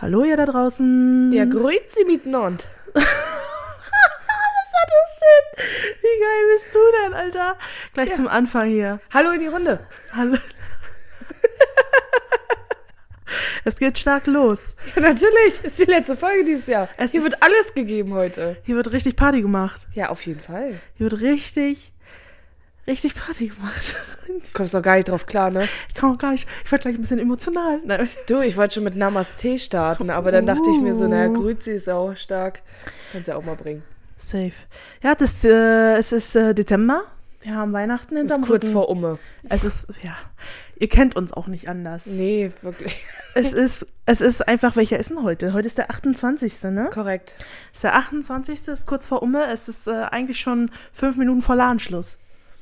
Hallo ihr da draußen. Ja, grüezi miteinander. Was hat das denn? Wie geil bist du denn, Alter? Gleich Ja. zum Anfang hier. Hallo in die Runde. Hallo. es geht stark los. Ja, natürlich. Ist die letzte Folge dieses Jahr. Es Hier wird alles gegeben heute. Hier wird richtig Party gemacht. Ja, auf jeden Fall. Hier wird richtig, richtig Party gemacht. Du kommst doch gar nicht drauf klar, ne? Ich auch gar nicht. Ich werde gleich ein bisschen emotional. Nein. Du, ich wollte schon mit Namaste starten, aber dann dachte ich mir so, naja, Uh. grüezi ist auch stark. Kannst ja auch mal bringen. Safe. Ja, das, äh, es ist äh, Dezember. Wir haben Weihnachten Ist hinterm kurz Rücken. vor Umme. Es ist, ja. Ihr kennt uns auch nicht anders. Nee, wirklich. Es ist, es ist einfach, welcher ist denn heute? Heute ist der 28. Ne? Korrekt. Es ist der 28. ist kurz vor Umme. Es ist äh, eigentlich schon fünf Minuten vor Ladenschluss.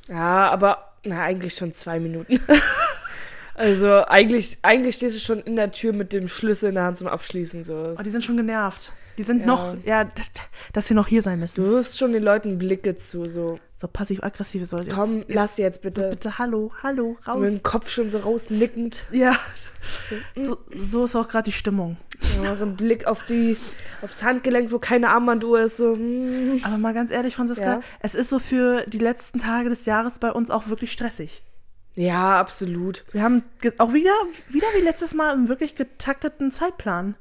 Ja, aber na, eigentlich schon zwei Minuten. also eigentlich, eigentlich stehst du schon in der Tür mit dem Schlüssel in der Hand zum Abschließen. So. Oh, die sind schon genervt. Die sind Ja. noch, ja, dass sie noch hier sein müssen. du wirfst schon den Leuten Blicke zu, so, So passiv-aggressive sollte komm, lass jetzt bitte. Bitte, hallo, hallo, So raus. mit dem Kopf schon so rausnickend. ja, So, so, so ist auch gerade die Stimmung. ja, so ein Blick auf die, aufs Handgelenk, wo keine Armbanduhr ist. So, hm. Aber mal ganz ehrlich, Franziska, Ja. es ist so für die letzten Tage des Jahres bei uns auch wirklich stressig. Ja, absolut. Wir haben auch wieder, wieder wie letztes Mal einen wirklich getakteten Zeitplan.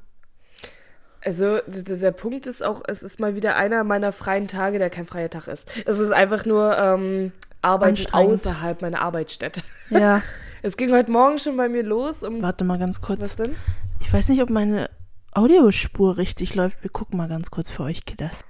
Also der Punkt ist auch, es ist mal wieder einer meiner freien Tage, der kein freier Tag ist. Es ist einfach nur ähm, Arbeiten außerhalb meiner Arbeitsstätte. Ja. Es ging heute Morgen schon bei mir los. Um, Warte mal ganz kurz. was denn? Ich weiß nicht, ob meine Audiospur richtig läuft. Wir gucken mal ganz kurz für euch, Kiddas.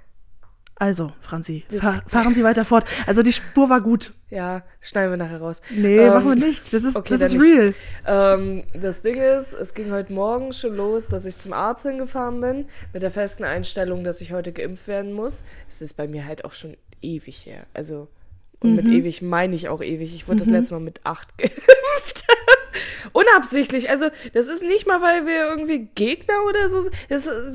Also, Franzi, Das- fa fahren Sie weiter fort. Also die Spur war gut. Ja, schneiden wir nachher raus. Nee, Ähm, machen wir nicht. Das ist, okay, das ist nicht. real. Ähm, das Ding ist, es ging heute Morgen schon los, dass ich zum Arzt hingefahren bin, mit der festen Einstellung, dass ich heute geimpft werden muss. Es ist bei mir halt auch schon ewig her. Also, und mit ewig meine ich auch ewig. Ich wurde das letzte Mal mit acht geimpft. Unabsichtlich. Also, das ist nicht mal, weil wir irgendwie Gegner oder so sind.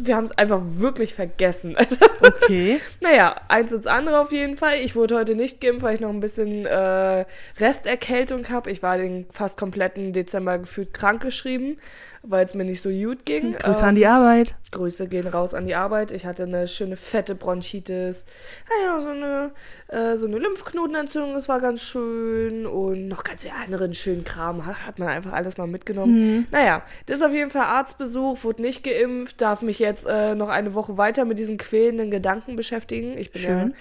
Wir haben es einfach wirklich vergessen. Also, Okay. naja, eins ins andere auf jeden Fall. Ich wurde heute nicht geimpft, weil ich noch ein bisschen äh, Resterkältung habe. Ich war den fast kompletten Dezember gefühlt krankgeschrieben, weil es mir nicht so gut ging. Grüße Ähm, an die Arbeit. Grüße gehen raus an die Arbeit. Ich hatte eine schöne fette Bronchitis. Ja, so eine, äh, so eine Lymphknotenentzündung, das war ganz schön. Und noch ganz viel anderen schönen Kram. Ha- Hat man einfach alles mal mitgenommen. Naja, das ist auf jeden Fall Arztbesuch, wurde nicht geimpft, darf mich jetzt äh, noch eine Woche weiter mit diesen quälenden Gedanken beschäftigen. Ich bin ja Schön.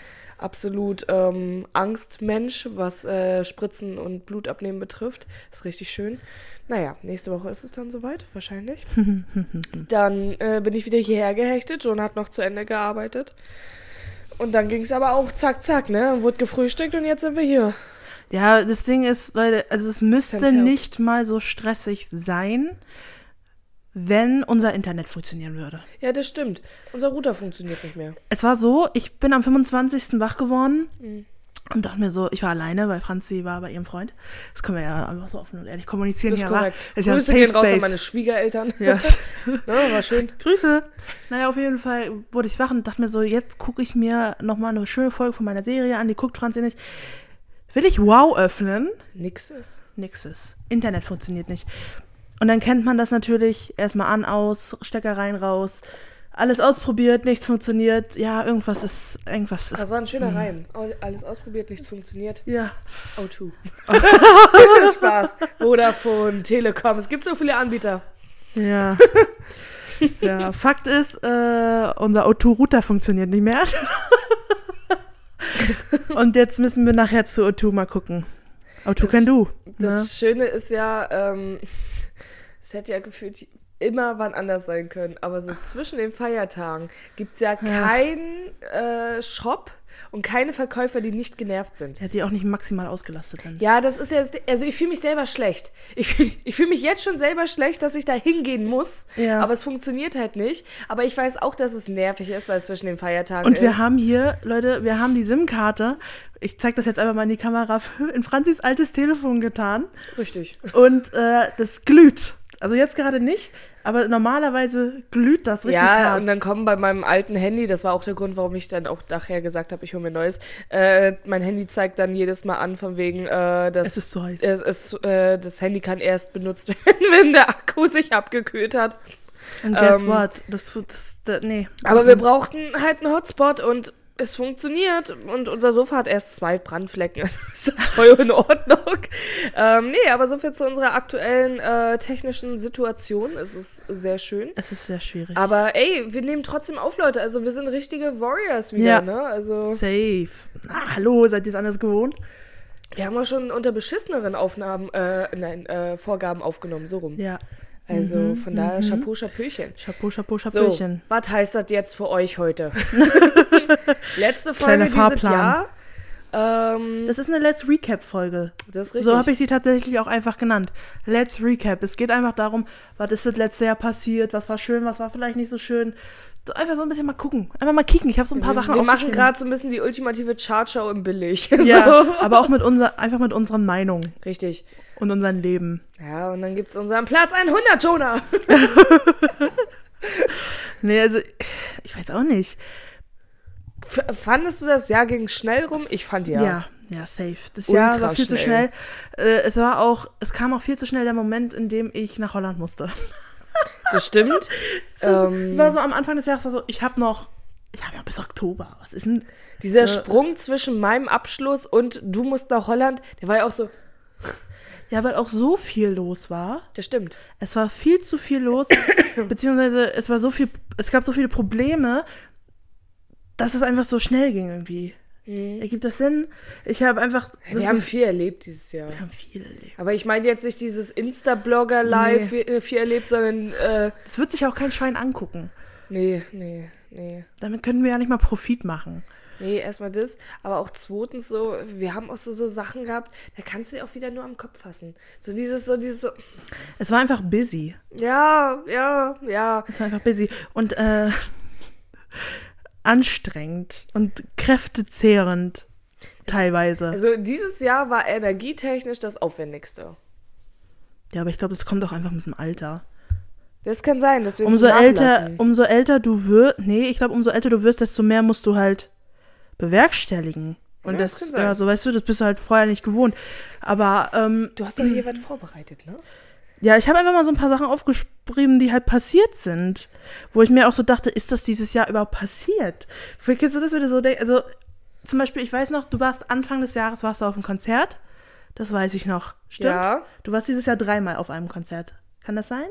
Absolut ähm, Angstmensch, was äh, Spritzen und Blutabnehmen betrifft. ist richtig schön. Naja, nächste Woche ist es dann soweit, wahrscheinlich. dann äh, bin ich wieder hierher gehechtet. John hat noch zu Ende gearbeitet. Und dann ging es aber auch zack, zack, ne? Wurde gefrühstückt und jetzt sind wir hier. Ja, das Ding ist, Leute, also es müsste nicht mal so stressig sein, wenn unser Internet funktionieren würde. Ja, das stimmt. Unser Router funktioniert nicht mehr. Es war so, ich bin am 25. wach geworden Mhm. und dachte mir so, ich war alleine, weil Franzi war bei ihrem Freund. Das können wir ja einfach so offen und ehrlich kommunizieren Das ist hier. korrekt. Ist ja Grüße Safe gehen raus an meine Schwiegereltern. Ja. ne, war schön. Grüße. Naja, auf jeden Fall wurde ich wach und dachte mir so, jetzt gucke ich mir nochmal eine schöne Folge von meiner Serie an, die guckt Franzi nicht. Will ich Wow öffnen? Nix ist. Nix ist. Internet funktioniert nicht. Und dann kennt man das natürlich erstmal an, aus, Stecker rein, raus. Alles ausprobiert, nichts funktioniert. Ja, irgendwas ist, irgendwas ist. Das war ein schöner Reim. All- Alles ausprobiert, nichts funktioniert. ja. O2. Spaß. Vodafone, Telekom. Es gibt so viele Anbieter. Ja. ja, Fakt ist, äh, unser O2-Router funktioniert nicht mehr. Und jetzt müssen wir nachher zu O2 mal gucken. O2 Das- can do. Das Ne? Schöne ist ja, ähm, es hätte ja gefühlt immer wann anders sein können. Aber so zwischen den Feiertagen gibt es ja, keinen äh, Shop und keine Verkäufer, die nicht genervt sind. Ja, die auch nicht maximal ausgelastet sind. Ja, das ist ja, also ich fühle mich selber schlecht. Ich, fühl- ich fühle mich jetzt schon selber schlecht, dass ich da hingehen muss. Ja. Aber es funktioniert halt nicht. Aber ich weiß auch, dass es nervig ist, weil es zwischen den Feiertagen Und ist. wir haben hier, Leute, wir haben die SIM-Karte. Ich zeige das jetzt einfach mal in die Kamera, in Franzis altes Telefon getan. Richtig. Und äh, das glüht. Also jetzt gerade nicht, aber normalerweise glüht das richtig ja, hart. und dann kommen bei meinem alten Handy, das war auch der Grund, warum ich dann auch nachher gesagt habe, ich hole mir ein neues. Äh, mein Handy zeigt dann jedes Mal an, von wegen, äh, dass Es ist zu heiß. Es ist, äh, das Handy kann erst benutzt werden, wenn der Akku sich abgekühlt hat. Und guess Ähm, what? Das, das, das nee. Aber wir brauchten halt einen Hotspot und es funktioniert. Und unser Sofa hat erst zwei Brandflecken. Also ist das voll in Ordnung. ähm, nee, aber so viel zu unserer aktuellen äh, technischen Situation. Es ist sehr schön. Es ist sehr schwierig. Aber ey, wir nehmen trotzdem auf, Leute. Also wir sind richtige Warriors wieder, Ja. ne? Also Safe. Ah, hallo, seid ihr es anders gewohnt? wir haben auch schon unter beschisseneren Aufnahmen, äh, nein, äh, Vorgaben aufgenommen, so rum. Ja. Also Mhm, von daher Chapeau, Chapeauchen. Chapeau, Chapeau, So, Chapeauchen. was heißt das jetzt für euch heute? Letzte Folge dieses Fahrplan. Jahr. Ähm, Das ist eine Let's Recap-Folge. das ist richtig. So habe ich sie tatsächlich auch einfach genannt. Let's Recap. Es geht einfach darum, was ist das letzte Jahr passiert, was war schön, was war vielleicht nicht so schön. So einfach so ein bisschen mal gucken. Einfach mal kicken. Ich habe so ein paar wir, Sachen wir machen gerade so ein bisschen die ultimative Chartshow im Billig. Ja, so. aber auch mit unser, einfach mit unseren Meinungen Richtig. Und unserem Leben. Ja, und dann gibt's unseren Platz 100, Jonah. Nee, also, ich weiß auch nicht. F fandest du das Jahr ging schnell rum? Ich fand ja. Ja, ja, safe. Das Ultra Jahr war viel zu schnell. schnell. Äh, es war auch, es kam auch viel zu schnell der Moment, in dem ich nach Holland musste. Das stimmt. ähm, War so am Anfang des Jahres war so, ich habe noch, ich habe noch bis Oktober. Was ist denn? dieser äh, Sprung zwischen meinem Abschluss und du musst nach Holland, der war ja auch so, Ja, weil auch so viel los war. das stimmt. Es war viel zu viel los, beziehungsweise es war so viel, es gab so viele Probleme, dass es einfach so schnell ging irgendwie. Ergibt das Sinn? Ich habe einfach. Wir haben viel erlebt dieses Jahr. wir haben viel erlebt. Aber ich meine jetzt nicht dieses Insta-Blogger-Live Nee. viel, viel erlebt, sondern äh, Das wird sich auch kein Schwein angucken. nee, nee, nee. Damit können wir ja nicht mal Profit machen. Nee, erstmal das. Aber auch zweitens so, wir haben auch so, so Sachen gehabt, da kannst du dir auch wieder nur am Kopf fassen. So dieses, so dieses so, Es war einfach busy. ja, ja, ja. Es war einfach busy. Und äh, anstrengend und kräftezehrend. Teilweise. Also dieses Jahr war energietechnisch das aufwendigste. ja, aber ich glaube, das kommt auch einfach mit dem Alter. Das kann sein, dass wir Umso so älter, umso älter du wirst, nee, ich glaube, umso älter du wirst, desto mehr musst du halt bewerkstelligen. Und Ja, das, das ja, so weißt du, das bist du halt vorher nicht gewohnt. Aber ähm, Du hast doch hier was vorbereitet, ne? ja, ich habe einfach mal so ein paar Sachen aufgeschrieben, die halt passiert sind. Wo ich mir auch so dachte, ist das dieses Jahr überhaupt passiert? Kannst du das wieder so denken? Also, zum Beispiel, ich weiß noch, du warst Anfang des Jahres warst du auf einem Konzert. Das weiß ich noch. Stimmt? Ja. Du warst dieses Jahr dreimal auf einem Konzert. Kann das sein?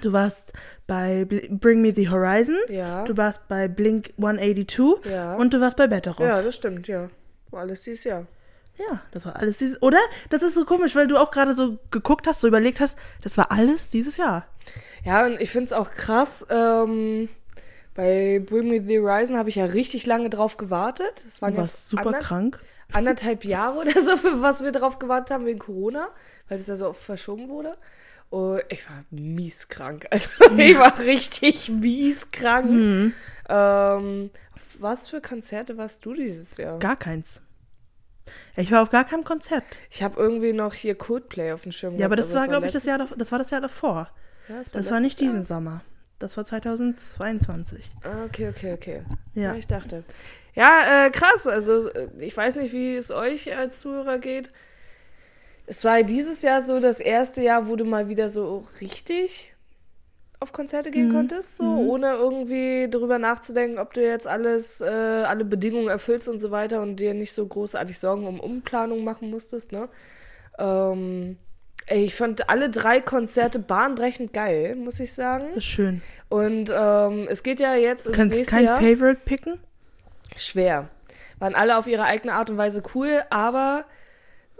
Du warst bei Bring Me the Horizon. Ja. Du warst bei Blink 182. Ja. Und du warst bei Betteroff. Ja, das stimmt, ja. War alles dieses Jahr. Ja, das war alles dieses. Oder? Das ist so komisch, weil du auch gerade so geguckt hast, so überlegt hast, das war alles dieses Jahr. Ja, und ich finde es auch krass. Ähm, bei Bring Me the Horizon habe ich ja richtig lange drauf gewartet. Es waren Du warst super ander- krank. anderthalb Jahre oder so, für was wir drauf gewartet haben wegen Corona, weil das ja so oft verschoben wurde. Und ich war mies krank. Also ich war richtig mies krank. Mhm. Ähm, auf was für Konzerte warst du dieses Jahr? Gar keins. Ich war auf gar keinem Konzert. Ich habe irgendwie noch hier Coldplay auf dem Schirm. Ja, aber gehabt, das war, glaube ich, das Jahr, das war das Jahr davor. Ja, das Das war nicht diesen Sommer. Das war 2022. Jahr? Ah, Okay, okay, okay. Ja. Ja, ich dachte. Ja, äh, krass. Also, äh, ich weiß nicht, wie es euch als Zuhörer geht. Es war dieses Jahr so das erste Jahr, wo du mal wieder so richtig auf Konzerte gehen Mhm. konntest, so ohne irgendwie darüber nachzudenken, ob du jetzt alles, äh, alle Bedingungen erfüllst und so weiter und dir nicht so großartig Sorgen um Umplanung machen musstest, ne? Ähm, ey, ich fand alle drei Konzerte bahnbrechend geil, muss ich sagen. Das ist schön. Und ähm, es geht ja jetzt Du ins kannst nächste kein Jahr Favorite picken? schwer. Waren alle auf ihre eigene Art und Weise cool, aber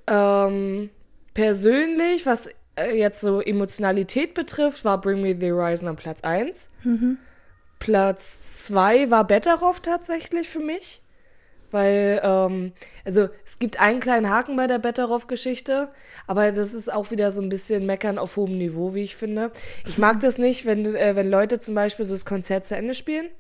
ähm, persönlich, was äh, jetzt so Emotionalität betrifft, war Bring Me the Horizon am Platz 1. Platz 2 war Betteroff tatsächlich für mich. Weil, ähm, also es gibt einen kleinen Haken bei der Betteroff-Geschichte, aber das ist auch wieder so ein bisschen Meckern auf hohem Niveau, wie ich finde. Ich mag das nicht, wenn, äh, wenn Leute zum Beispiel so das Konzert zu Ende spielen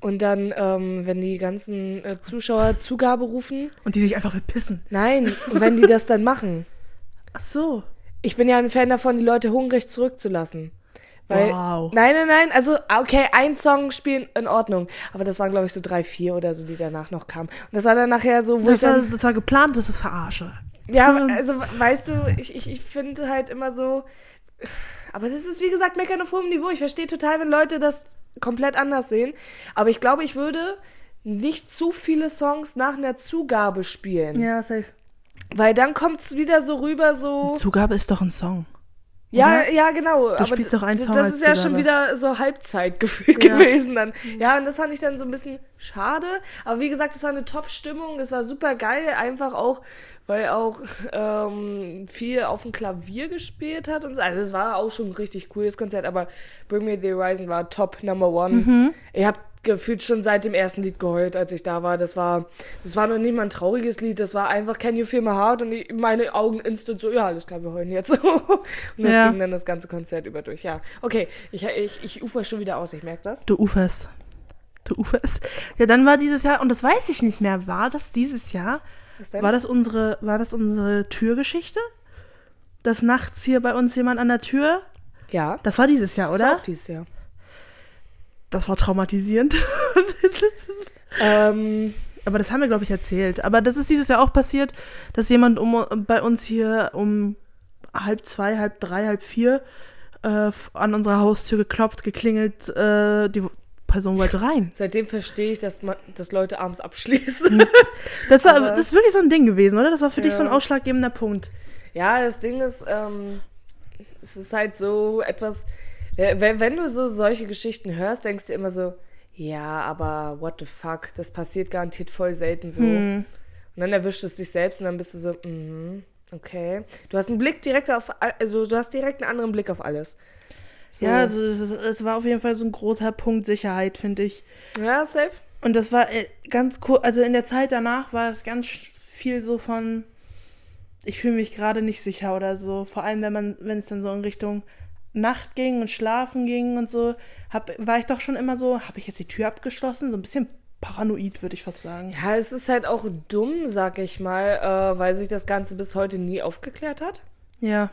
und dann, ähm, wenn die ganzen äh, Zuschauer Zugabe rufen. Und die sich einfach verpissen. Nein, und wenn die das dann machen. Ach so. Ich bin ja ein Fan davon, die Leute hungrig zurückzulassen. Weil, Wow. Nein, nein, nein. Also, okay, ein Song spielen in Ordnung. Aber das waren, glaube ich, so drei, vier oder so, die danach noch kamen. Und das war dann nachher so, wo Das ich dann. war, das war geplant, das ist Verarsche. Ja, also weißt du, ich, ich, ich finde halt immer so, Aber das ist, wie gesagt, meckern auf hohem Niveau. Ich verstehe total, wenn Leute das komplett anders sehen. Aber ich glaube, ich würde nicht zu viele Songs nach einer Zugabe spielen. Ja, safe. Weil dann kommt es wieder so rüber, so. Zugabe ist doch ein Song. Ja, oder? ja, genau. Du spielst doch einen Song Das als ist ja Zugabe. schon wieder so Halbzeitgefühl Ja. gewesen dann. Ja, und das fand ich dann so ein bisschen schade. Aber wie gesagt, es war eine Top-Stimmung. Es war super geil. Einfach auch, weil auch ähm, viel auf dem Klavier gespielt hat und so. Also es war auch schon ein richtig cooles Konzert. Aber Bring Me The Horizon war Top Number One. Mhm. Ich habe gefühlt schon seit dem ersten Lied geheult, als ich da war. Das war, das war noch nicht mal ein trauriges Lied. Das war einfach Can You Feel My Heart? Und ich, meine Augen instant so, ja, alles klar, wir heulen jetzt. und das Ja. ging dann das ganze Konzert über durch. Ja, okay, ich, ich, ich ufer schon wieder aus, ich merke das. Du uferst. Du uferst. Ja, dann war dieses Jahr, und das weiß ich nicht mehr, war das dieses Jahr? War das unsere, war das unsere Türgeschichte? Dass nachts hier bei uns jemand an der Tür? ja, Das war dieses Jahr, das war oder? auch dieses Jahr. Das war traumatisierend. Ähm, Aber das haben wir, glaube ich, erzählt. Aber das ist dieses Jahr auch passiert, dass jemand um, bei uns hier um halb zwei, halb drei, halb vier äh, an unserer Haustür geklopft, geklingelt. Äh, die Person wollte rein. seitdem verstehe ich, dass, man, dass Leute abends abschließen. Das, war, das ist wirklich so ein Ding gewesen, oder? Das war für dich so ein Ja. ausschlaggebender Punkt. Ja, das Ding ist, ähm, es ist halt so etwas, wenn, wenn du so solche Geschichten hörst, denkst du immer so, ja, aber what the fuck, das passiert garantiert voll selten so. Hm. Und dann erwischt es dich selbst und dann bist du so, mhm, okay. Du hast einen Blick direkt auf, also du hast direkt einen anderen Blick auf alles. So. Ja, also es, war auf jeden Fall so ein großer Punkt Sicherheit, finde ich. ja, safe. Und das war äh, ganz kurz, also in der Zeit danach war es ganz viel so von, ich fühle mich gerade nicht sicher oder so. Vor allem, wenn man, wenn es dann so in Richtung Nacht ging und Schlafen ging und so, hab, war ich doch schon immer so, habe ich jetzt die Tür abgeschlossen? So ein bisschen paranoid, würde ich fast sagen. Ja, es ist halt auch dumm, sag ich mal, äh, weil sich das Ganze bis heute nie aufgeklärt hat. Ja.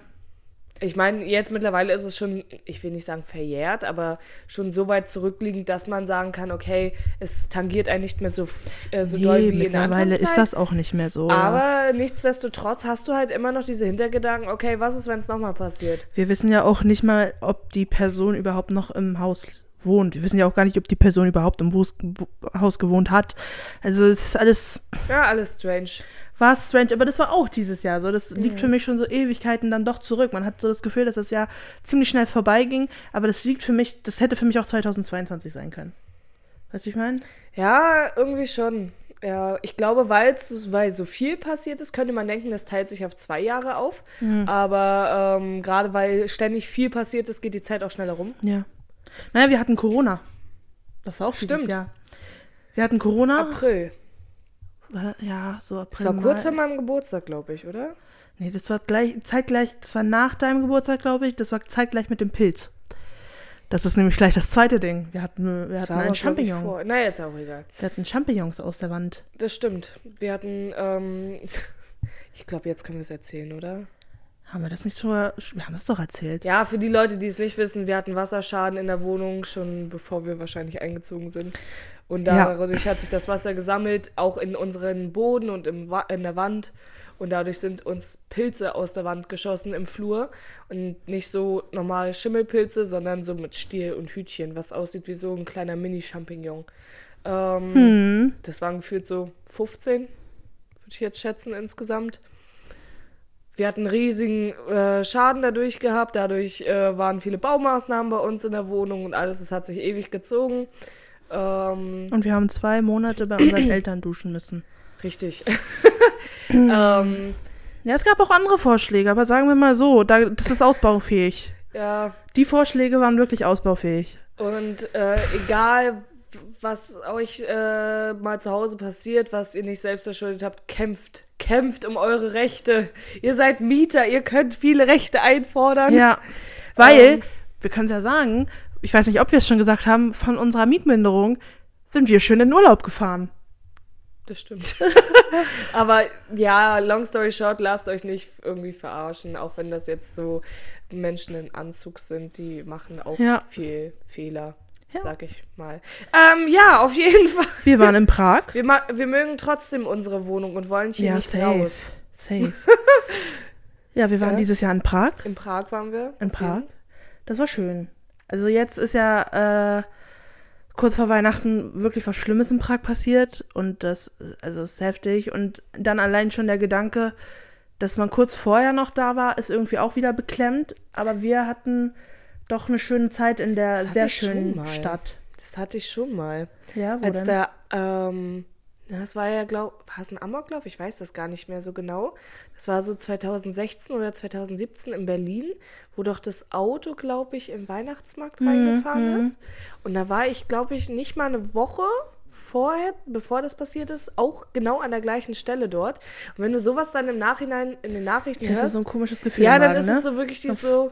Ich meine, jetzt mittlerweile ist es schon, ich will nicht sagen verjährt, aber schon so weit zurückliegend, dass man sagen kann, okay, es tangiert einen nicht mehr so, äh, so doll nee, wie in der mittlerweile ist das auch nicht mehr so. ja. Aber nichtsdestotrotz hast du halt immer noch diese Hintergedanken, okay, was ist, wenn es nochmal passiert? Wir wissen ja auch nicht mal, ob die Person überhaupt noch im Haus wohnt. Wir wissen ja auch gar nicht, ob die Person überhaupt im Haus gewohnt hat. Also es ist alles Ja, alles strange. War strange, aber das war auch dieses Jahr so. Das liegt für mich schon so Ewigkeiten dann doch zurück. Man hat so das Gefühl, dass das Jahr ziemlich schnell vorbeiging, aber das liegt für mich, das hätte für mich auch 2022 sein können. Weißt du, ich meine? Ja, irgendwie schon. Ja, ich glaube, weil's, weil so viel passiert ist, könnte man denken, das teilt sich auf zwei Jahre auf. Mhm. Aber ähm, gerade weil ständig viel passiert ist, geht die Zeit auch schneller rum. Ja. Naja, wir hatten Corona. Das war auch dieses Stimmt. Jahr. Wir hatten Corona. April. War- Ja, so Das April. war kurz vor meinem Geburtstag, glaube ich, oder? Nee, das war gleich, zeitgleich, das war nach deinem Geburtstag, glaube ich. Das war zeitgleich mit dem Pilz. Das ist nämlich gleich das zweite Ding. Wir hatten, wir Das hatten einen Champignon. vor- Naja, ist auch egal. Wir hatten Champignons aus der Wand. Das stimmt. Wir hatten, ähm, ich glaube, jetzt können wir es erzählen, oder? Haben wir das nicht schon? mal- Wir haben das doch erzählt. Ja, für die Leute, die es nicht wissen, wir hatten Wasserschaden in der Wohnung, schon bevor wir wahrscheinlich eingezogen sind. Und Ja. dadurch hat sich das Wasser gesammelt, auch in unseren Boden und im in der Wand. Und dadurch sind uns Pilze aus der Wand geschossen im Flur. Und nicht so normal Schimmelpilze, sondern so mit Stiel und Hütchen, was aussieht wie so ein kleiner Mini-Champignon. Ähm, Hm. Das waren gefühlt so 15, würde ich jetzt schätzen insgesamt. Wir hatten riesigen äh, Schaden dadurch gehabt. Dadurch äh, waren viele Baumaßnahmen bei uns in der Wohnung und alles. Es hat sich ewig gezogen. Ähm, Und wir haben zwei Monate bei unseren Eltern duschen müssen. richtig. ähm, Ja, es gab auch andere Vorschläge, aber sagen wir mal so, da, das ist ausbaufähig. ja, Die Vorschläge waren wirklich ausbaufähig. und äh, egal, was euch äh, mal zu Hause passiert, was ihr nicht selbst verschuldet habt, kämpft. Kämpft um eure Rechte. Ihr seid Mieter, ihr könnt viele Rechte einfordern. Ja, weil, Ähm. wir können es ja sagen, ich weiß nicht, ob wir es schon gesagt haben, von unserer Mietminderung sind wir schön in Urlaub gefahren. Das stimmt. Aber ja, long story short, lasst euch nicht irgendwie verarschen, auch wenn das jetzt so Menschen in Anzug sind, die machen auch Ja. viel Fehler, Ja. sag ich mal. Ähm, ja, auf jeden Fall. Wir waren in Prag. Wir, wir mögen trotzdem unsere Wohnung und wollen hier ja, nicht safe. raus. Safe. Ja, wir waren Ja. dieses Jahr in Prag. In Prag waren wir. In Prag. Das war schön. Also jetzt ist ja äh, kurz vor Weihnachten wirklich was Schlimmes in Prag passiert und das, also ist heftig. Und dann allein schon der Gedanke, dass man kurz vorher noch da war, ist irgendwie auch wieder beklemmt. Aber wir hatten doch eine schöne Zeit in der Das sehr schönen. Stadt. Das hatte ich schon mal. Ja, wo Als denn? der, ähm, das war ja, glaub, war es ein Amoklauf? Ich weiß das gar nicht mehr so genau. Das war so 2016 oder 2017 in Berlin, wo doch das Auto, glaube ich, im Weihnachtsmarkt Mhm, reingefahren ist. Und da war ich, glaube ich, nicht mal eine Woche vorher, bevor das passiert ist, auch genau an der gleichen Stelle dort. Und wenn du sowas dann im Nachhinein in den Nachrichten das ist hörst, so ein komisches Gefühl. ja, dann Magen, ist ne? es so wirklich dieses so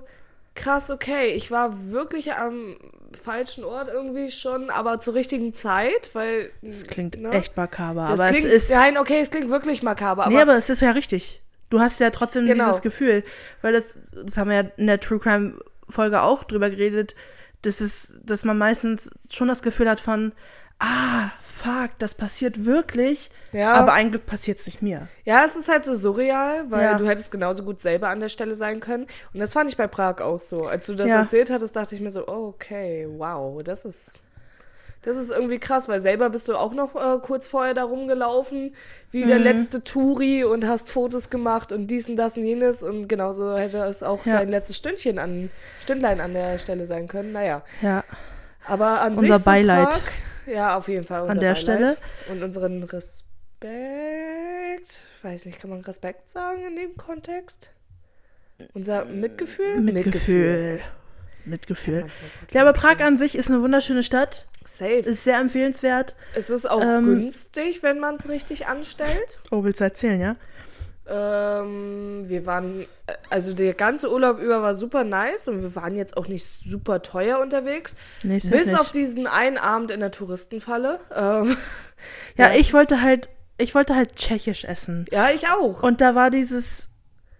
krass, okay, ich war wirklich am falschen Ort irgendwie schon, aber zur richtigen Zeit, weil Das klingt ne? echt makaber. das aber klingt, es ist. nein, okay, es klingt wirklich makaber, aber, nee, aber es ist ja richtig. Du hast ja trotzdem Genau. dieses Gefühl, weil das, das haben wir ja in der True Crime Folge auch drüber geredet, dass es, dass man meistens schon das Gefühl hat von, ah, fuck, das passiert wirklich, Ja. aber ein Glück passiert es nicht mir. ja, es ist halt so surreal, weil Ja. du hättest genauso gut selber an der Stelle sein können und das fand ich bei Prag auch so. Als du das Ja. erzählt hattest, dachte ich mir so, oh, okay, wow, das ist das ist irgendwie krass, weil selber bist du auch noch äh, kurz vorher da rumgelaufen, wie Mhm. der letzte Touri und hast Fotos gemacht und dies und das und jenes und genauso hätte es auch dein letztes Stündchen an, Stündlein an der Stelle sein können. Naja, Ja, aber an Unser sich Beileid. Prag, ja, auf jeden Fall unser der Beileid. Stelle. Und unseren Respekt, weiß nicht, kann man Respekt sagen in dem Kontext? Unser Mitgefühl? Mitgefühl. Mitgefühl. Manchmal wird Ja, aber Mitgefühl. Prag an sich ist eine wunderschöne Stadt, Safe. ist sehr empfehlenswert. Es ist auch Ähm, günstig, wenn man es richtig anstellt. Oh, willst du erzählen, ja? Ähm, wir waren, äh, also der ganze Urlaub über war super nice und wir waren jetzt auch nicht super teuer unterwegs. Nee, Bis nicht. auf diesen einen Abend in der Touristenfalle. Ähm, Ja, Ja. ich wollte halt, ich wollte halt tschechisch essen. ja, ich auch. Und da war dieses,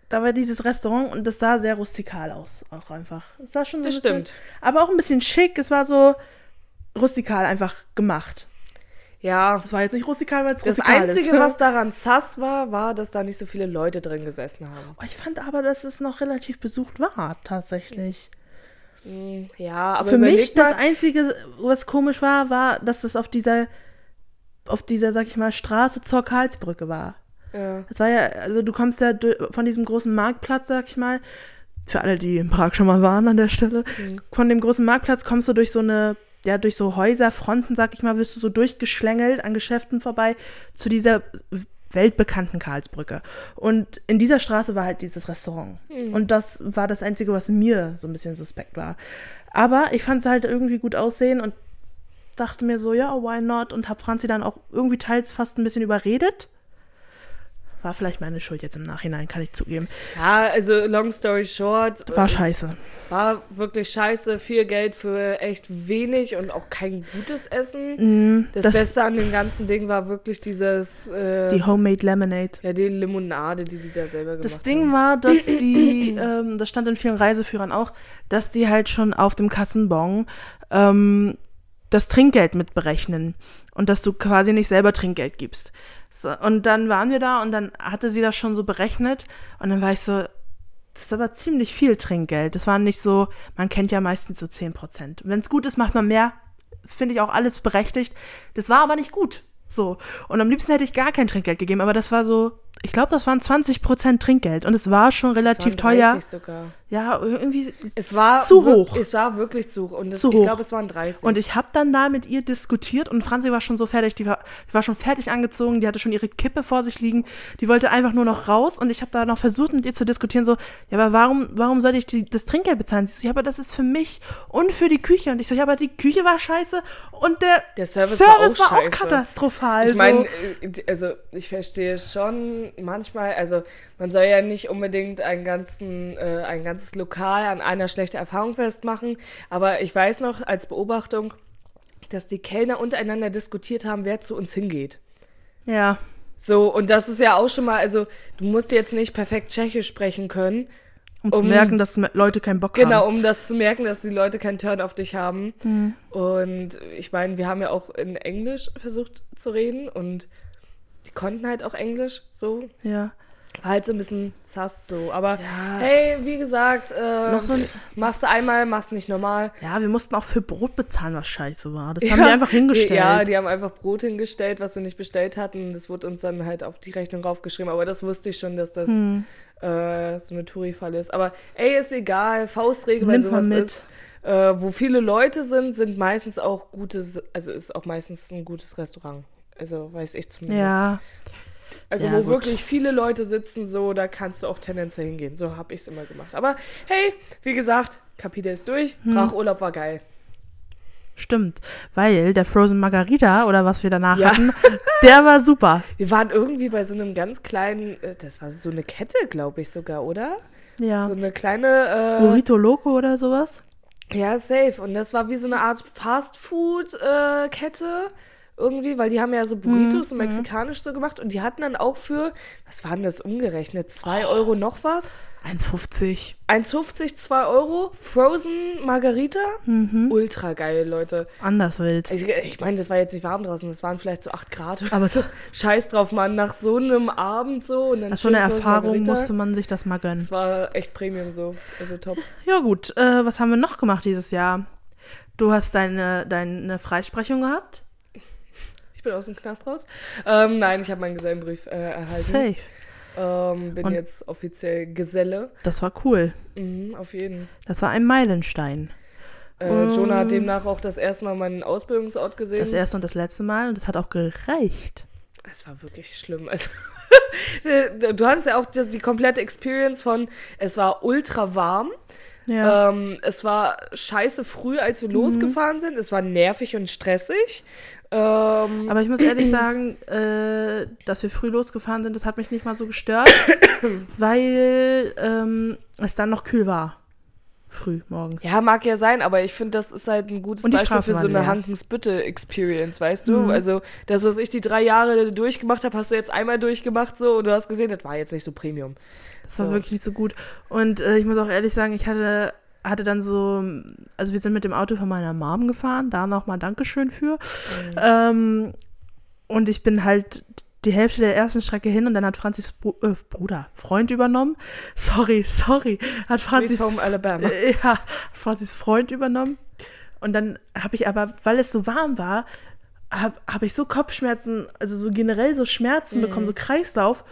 da war dieses Restaurant und das sah sehr rustikal aus, auch einfach. Es sah schon so Das ein bisschen, stimmt. aber auch ein bisschen schick. Es war so rustikal einfach gemacht. Ja. Es war jetzt nicht rustikal, weil es Das Einzige, ist. was daran sass war, war, dass da nicht so viele Leute drin gesessen haben. Oh, ich fand aber, dass es noch relativ besucht war, tatsächlich. Mm, Ja, aber Für mich das Einzige, was komisch war, war, dass es auf dieser, auf dieser, sag ich mal, Straße zur Karlsbrücke war. ja, Das war ja, also du kommst ja von diesem großen Marktplatz, sag ich mal, für alle, die in Prag schon mal waren an der Stelle, Mhm. von dem großen Marktplatz kommst du durch so eine, ja, durch so Häuserfronten, sag ich mal, wirst du so durchgeschlängelt an Geschäften vorbei zu dieser weltbekannten Karlsbrücke. Und in dieser Straße war halt dieses Restaurant. Mhm. Und das war das Einzige, was mir so ein bisschen suspekt war. Aber ich fand es halt irgendwie gut aussehen und dachte mir so, ja, why not? Und hab Franzi dann auch irgendwie teils fast ein bisschen überredet. War vielleicht meine Schuld jetzt im Nachhinein, kann ich zugeben. ja, also long story short, War äh, scheiße. war wirklich scheiße, viel Geld für echt wenig und auch kein gutes Essen. Das, Mm, das- Beste an dem ganzen Ding war wirklich dieses, äh, Die Homemade Lemonade. ja, die Limonade, die die da selber gemacht Das Ding haben. war, dass die, ähm, das stand in vielen Reiseführern auch, dass die halt schon auf dem Kassenbon ähm, das Trinkgeld mit berechnen und dass du quasi nicht selber Trinkgeld gibst. So, und dann waren wir da und dann hatte sie das schon so berechnet und dann war ich so, das ist aber ziemlich viel Trinkgeld. Das war nicht so, man kennt ja meistens so 10 Prozent. Wenn es gut ist, macht man mehr. Finde ich auch alles berechtigt. Das war aber nicht gut. So. Und am liebsten hätte ich gar kein Trinkgeld gegeben, aber das war so, ich glaube, das waren 20 Prozent Trinkgeld und es war schon relativ Es waren teuer. 30 sogar. Ja, irgendwie Es war zu hoch. Es war wirklich zu hoch. Und es, Zu ich hoch. glaube, es waren 30. Und ich habe dann da mit ihr diskutiert und Franzi war schon so fertig, die war, die war schon fertig angezogen, die hatte schon ihre Kippe vor sich liegen, die wollte einfach nur noch raus und ich habe da noch versucht mit ihr zu diskutieren, so, ja, aber warum, warum soll ich die, das Trinkgeld bezahlen? Sie so, ja, aber das ist für mich und für die Küche. Und ich so, ja, aber die Küche war scheiße und der, Der Service war auch scheiße. katastrophal. Ich meine, äh, also ich verstehe schon manchmal, also man soll ja nicht unbedingt einen ganzen, äh, ein ganzes Lokal an einer schlechten Erfahrung festmachen, aber ich weiß noch als Beobachtung, dass die Kellner untereinander diskutiert haben, wer zu uns hingeht. ja, So, und das ist ja auch schon mal, also du musst jetzt nicht perfekt Tschechisch sprechen können, um, zu um- merken, dass Leute keinen Bock Genau, haben. um das zu merken, dass die Leute keinen Turn auf dich haben. Mhm. Und ich meine, wir haben ja auch in Englisch versucht zu reden und die konnten halt auch Englisch so. Ja. War halt so ein bisschen sass so. Aber Ja. hey, wie gesagt, äh, so ein- machst du einmal, machst nicht normal. Ja, wir mussten auch für Brot bezahlen, was scheiße war. Das haben die einfach hingestellt. Ja, die haben einfach Brot hingestellt, was wir nicht bestellt hatten. Das wurde uns dann halt auf die Rechnung raufgeschrieben. Aber das wusste ich schon, dass das Hm. äh, so eine Touri-Falle ist. Aber ey, ist egal. Faustregel bei sowas mit. ist. Äh, wo viele Leute sind, sind meistens auch gutes, also ist auch meistens ein gutes Restaurant. Also weiß ich zumindest. ja. Also Ja, wo gut. wirklich viele Leute sitzen, so, da kannst du auch tendenziell hingehen. So habe ich es immer gemacht. Aber hey, wie gesagt, Kapitel ist durch. Hm. Brachurlaub war geil. Stimmt, weil der Frozen Margarita oder was wir danach Ja. hatten, der war super. Wir waren irgendwie bei so einem ganz kleinen, äh, das war so eine Kette, glaube ich sogar, oder? Ja. So eine kleine, Burrito Loco oder sowas. äh, ja, safe. Und das war wie so eine Art Fast-Food-Kette. Irgendwie, weil die haben ja so Burritos so mexikanisch so gemacht und die hatten dann auch für, was waren das umgerechnet, 2 Euro noch was? 1,50. 1,50, 2 Euro, Frozen Margarita, ultra geil, Leute. Anders wild. Ich, ich meine, das war jetzt nicht warm draußen, das waren vielleicht so 8 Grad. oder Aber so. Scheiß drauf, Mann, nach so einem Abend so und dann Nach so einer schön Frozen Erfahrung Margarita. musste man sich das mal gönnen. Das war echt Premium so, also top. Ja gut, äh, was haben wir noch gemacht dieses Jahr? Du hast deine, deine Freisprechung gehabt? Ich bin aus dem Knast raus. Ähm, nein, ich habe meinen Gesellenbrief äh, erhalten. Safe. Ähm, bin Und- jetzt offiziell Geselle. Das war cool. Mhm, auf jeden. Das war ein Meilenstein. Äh, Jonah hat demnach auch das erste Mal meinen Ausbildungsort gesehen. Das erste und das letzte Mal und das hat auch gereicht. Es war wirklich schlimm. Also, du hattest ja auch die, die komplette Experience von, es war ultra warm. Ja. Ähm, es war scheiße früh, als wir Mhm. losgefahren sind. Es war nervig und stressig. Ähm, Aber ich muss ehrlich sagen, äh, dass wir früh losgefahren sind, das hat mich nicht mal so gestört, weil ähm, es dann noch kühl war. Früh morgens. ja, mag ja sein, aber ich finde, das ist halt ein gutes Beispiel Straßen für so eine leer. Hankensbütte-Experience, weißt du? Mhm. Also, das, was ich die drei Jahre durchgemacht habe, hast du jetzt einmal durchgemacht so und du hast gesehen, das war jetzt nicht so Premium. Das war So. wirklich nicht so gut. Und äh, ich muss auch ehrlich sagen, ich hatte, hatte dann so, also wir sind mit dem Auto von meiner Mom gefahren, da nochmal Dankeschön für. Mhm. Ähm, und ich bin halt die Hälfte der ersten Strecke hin und dann hat Franzis Bru äh, Bruder, Freund übernommen. Sorry, sorry. Hat Sweet Franzis, Home Alabama. äh, ja, Franzis Freund übernommen. Und dann habe ich aber, weil es so warm war, habe hab ich so Kopfschmerzen, also so generell so Schmerzen Mhm. bekommen, so Kreislauf,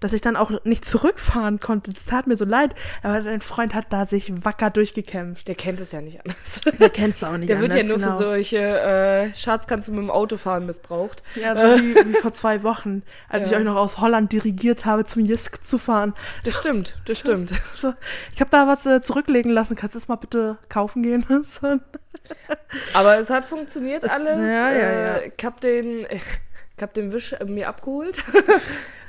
dass ich dann auch nicht zurückfahren konnte. Das tat mir so leid. Aber dein Freund hat da sich wacker durchgekämpft. Der kennt es ja nicht anders. Der kennt es auch nicht Der wird ja anders, nur genau. für solche äh, Schatz kannst du mit dem Auto fahren missbraucht. Ja, so wie, wie vor zwei Wochen, als Ja. ich euch noch aus Holland dirigiert habe, zum Jisk zu fahren. Das stimmt, das stimmt. So, ich habe da was äh, zurücklegen lassen. Kannst du das mal bitte kaufen gehen? Aber es hat funktioniert Es- alles. ja, ja, ja. Äh, Ich hab den, ich hab den Wisch äh, mir abgeholt.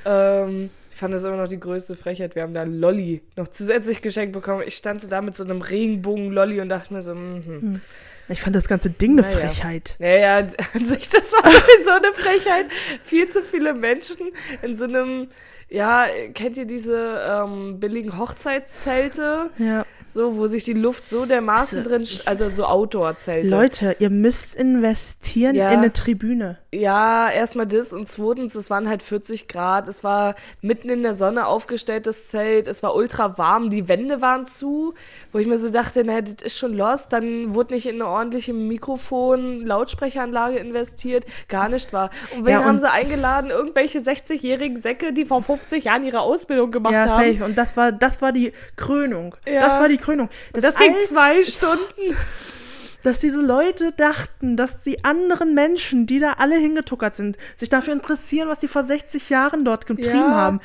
ähm, fand das immer noch die größte Frechheit. Wir haben da Lolli noch zusätzlich geschenkt bekommen. Ich stand so da mit so einem Regenbogen-Lolli und dachte mir so, mhm. Ich fand das ganze Ding eine Naja. Frechheit. Naja, an sich, das war sowieso eine Frechheit. Viel zu viele Menschen in so einem, ja, kennt ihr diese ähm, billigen Hochzeitszelte? Ja. So, wo sich die Luft so dermaßen Also, drin, also so Outdoor-Zelte. Leute, ihr müsst investieren Ja. in eine Tribüne. Ja, erstmal das und zweitens, es waren halt 40 Grad, es war mitten in der Sonne aufgestelltes Zelt, es war ultra warm, die Wände waren zu, wo ich mir so dachte, naja, das ist schon lost, dann wurde nicht in eine ordentliche Mikrofon-Lautsprecheranlage investiert, gar nicht war. Und wen Ja, haben und- sie eingeladen? Irgendwelche 60-jährigen Säcke, die vor 50 Jahren ihre Ausbildung gemacht Ja, haben. safe. Und das war, das war die Krönung. Ja. Das war die Krönung. Und das ging zwei Stunden. dass diese Leute dachten, dass die anderen Menschen, die da alle hingetuckert sind, sich dafür interessieren, was die vor 60 Jahren dort getrieben Ja. haben.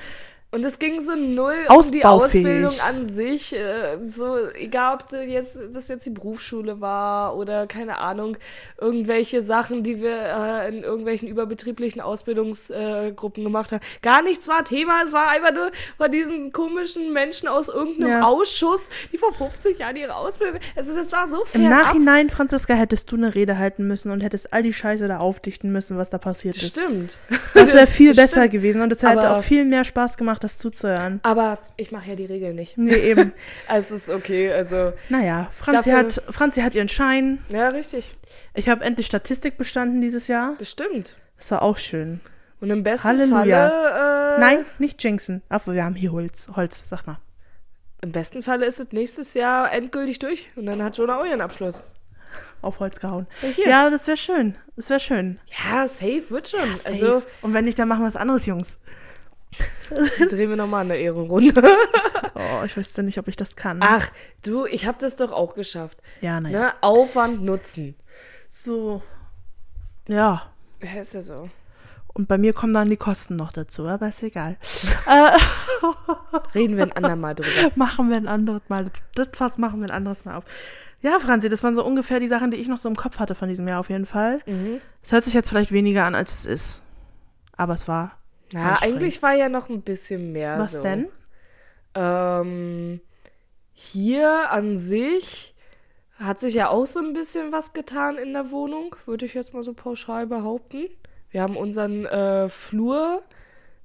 Und es ging so null um die. Ausbildung an sich. Äh, so, egal ob das jetzt, das jetzt die Berufsschule war oder keine Ahnung, irgendwelche Sachen, die wir äh, in irgendwelchen überbetrieblichen Ausbildungsgruppen gemacht haben. Gar nichts war Thema, es war einfach nur von diesen komischen Menschen aus irgendeinem Ja. Ausschuss, die vor 50 Jahren ihre Ausbildung. Also das war so Im fernab. Nachhinein, Franziska, hättest du eine Rede halten müssen und hättest all die Scheiße da aufdichten müssen, was da passiert ist. Stimmt. Das wäre viel Das besser stimmt. gewesen und es hätte auch viel mehr Spaß gemacht, das zuzuhören. Aber ich mache ja die Regeln nicht. Nee, eben. Also es ist okay, also Naja, Franzi Dafür- hat, Franzi hat ihren Schein. ja, richtig. Ich habe endlich Statistik bestanden dieses Jahr. Das stimmt. Das war auch schön. Und im besten Halleluja. Falle Äh, Nein, nicht jinxen. Obwohl, wir haben hier Holz. Holz, sag mal. Im besten Falle ist es nächstes Jahr endgültig durch und dann hat Jonah auch ihren Abschluss. Auf Holz gehauen. Ja. Ja, das wäre schön. Das wäre schön. Ja, safe wird schon. Safe. Also Und wenn nicht, dann machen wir was anderes, Jungs. Drehen wir nochmal eine Ehrenrunde. Oh, ich wüsste nicht, ob ich das kann. Ach, du, ich habe das doch auch geschafft. ja, naja. Ne? Aufwand nutzen. So. Ja. Ja, ist ja so. Und bei mir kommen dann die Kosten noch dazu, aber ist egal. äh, Reden wir ein andermal drüber. machen wir ein anderes Mal. Das Fass machen wir ein anderes Mal auf. Ja, Franzi, das waren so ungefähr die Sachen, die ich noch so im Kopf hatte von diesem Jahr auf jeden Fall. Mhm. Es hört sich jetzt vielleicht weniger an, als es ist. Aber es war. Ja, eigentlich war ja noch ein bisschen mehr Was so. denn? Ähm, hier an sich hat sich ja auch so ein bisschen was getan in der Wohnung, würde ich jetzt mal so pauschal behaupten. Wir haben unseren äh, Flur